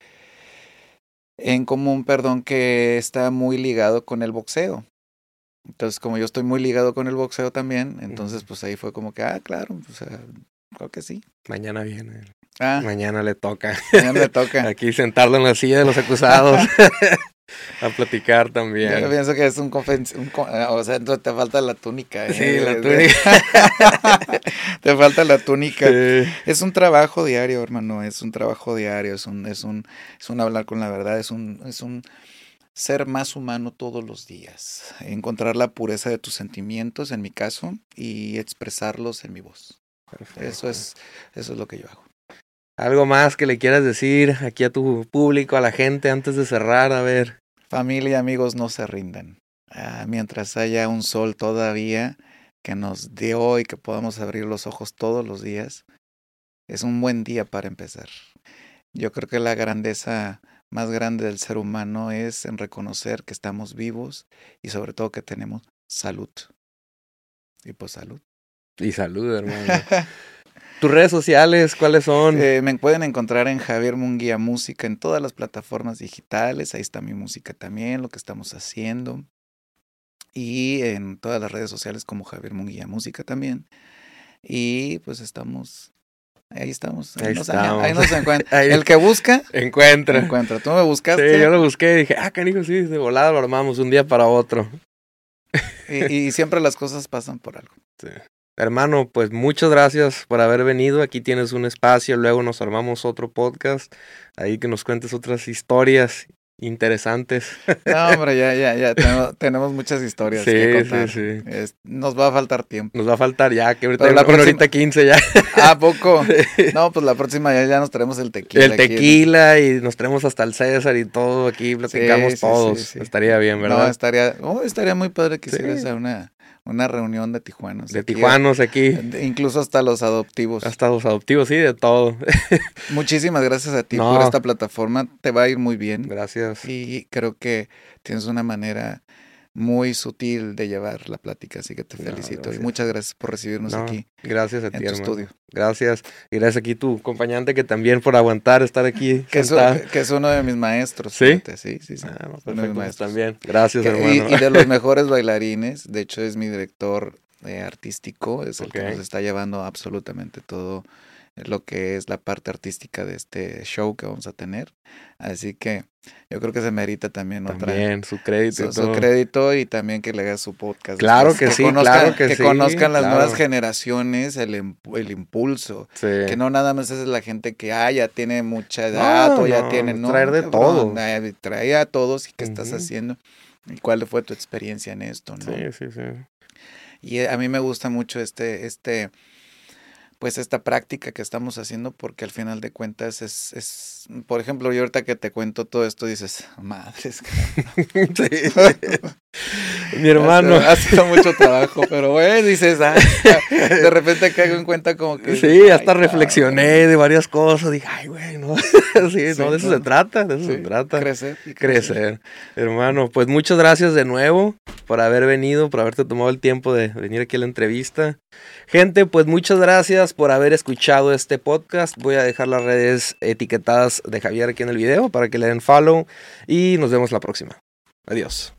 en común, perdón, que está muy ligado con el boxeo. Entonces, como yo estoy muy ligado con el boxeo también, entonces pues ahí fue como que, ah, claro, pues creo que sí. Mañana viene. Ah, mañana le toca. Mañana le toca. Aquí sentarlo en la silla de los acusados. a platicar también. Yo pienso que es un, un o sea, te falta la túnica. ¿eh? Sí, la túnica. te falta la túnica. Es un trabajo diario, hermano, es un trabajo diario, es un es un es un hablar con la verdad, es un es un ser más humano todos los días, encontrar la pureza de tus sentimientos, en mi caso, y expresarlos en mi voz. Eso es, eso es lo que yo hago. ¿Algo más que le quieras decir aquí a tu público, a la gente, antes de cerrar? A ver. Familia y amigos, no se rindan. Ah, mientras haya un sol todavía que nos dio y que podamos abrir los ojos todos los días, es un buen día para empezar. Yo creo que la grandeza más grande del ser humano es en reconocer que estamos vivos y sobre todo que tenemos salud. Y pues salud. Y salud, hermano. ¿Tus redes sociales cuáles son? Eh, me pueden encontrar en Javier Munguía Música en todas las plataformas digitales. Ahí está mi música también, lo que estamos haciendo. Y en todas las redes sociales como Javier Munguía Música también. Y pues estamos Ahí estamos. Ahí, nos, encuentra. el que busca, encuentra. Encuentra. Tú me buscaste. Sí, yo lo busqué y dije, ah, canijo, sí, de volada lo armamos un día para otro. Y, siempre las cosas pasan por algo. Sí. Hermano, pues muchas gracias por haber venido. Aquí tienes un espacio, luego nos armamos otro podcast, ahí que nos cuentes otras historias interesantes. No, hombre, ya, ya, ya. Tenemos, muchas historias que contar. Sí, sí. nos va a faltar tiempo. Nos va a faltar ya, que ahorita, la próxima... 15 ya. ¿A poco? No, pues la próxima ya, ya nos traemos el tequila. El tequila y nos traemos hasta el César y todo aquí, platicamos todos. Estaría bien, ¿verdad? No, estaría, oh, estaría muy padre que hicieras una una reunión de tijuanos. De tijuanos aquí. Incluso hasta los adoptivos. Hasta los adoptivos, sí, de todo. Muchísimas gracias a ti por esta plataforma. Te va a ir muy bien. Gracias. Y creo que tienes una manera muy sutil de llevar la plática, así que te felicito y muchas gracias por recibirnos aquí. Gracias a ti, en tu estudio. Gracias. Y gracias aquí tu acompañante que también por aguantar estar aquí. que, es, uno de mis maestros. Sí, sí, sí. sí. Ah, uno de mis maestros. también. Gracias, hermano. Y, de los mejores bailarines, de hecho es mi director eh, artístico, es el que nos está llevando absolutamente todo lo que es la parte artística de este show que vamos a tener. Así que yo creo que se merita también, también su crédito. Su, crédito y también que le haga su podcast. Claro que, sí, claro que, que conozcan las nuevas generaciones, el, el impulso. Que no nada más es la gente que ah, ya tiene mucha edad o ya tiene. No, traer de todo. Trae a todos y qué estás haciendo. ¿Y cuál fue tu experiencia en esto? ¿no? Sí, sí, sí. Y a mí me gusta mucho este, este, pues esta práctica que estamos haciendo porque al final de cuentas es, es por ejemplo, yo ahorita que te cuento todo esto dices, madres. Mi hermano. Ha sido mucho trabajo, pero güey, dices, ah, de repente caigo en cuenta como que... Sí, hasta reflexioné de varias cosas, dije, ay, güey, no, sí, no, de eso se trata, de eso se trata. Crecer, y crecer. Hermano, pues muchas gracias de nuevo por haber venido, por haberte tomado el tiempo de venir aquí a la entrevista. Gente, pues muchas gracias por haber escuchado este podcast. Voy a dejar las redes etiquetadas de Javier aquí en el video para que le den follow y nos vemos la próxima. Adiós.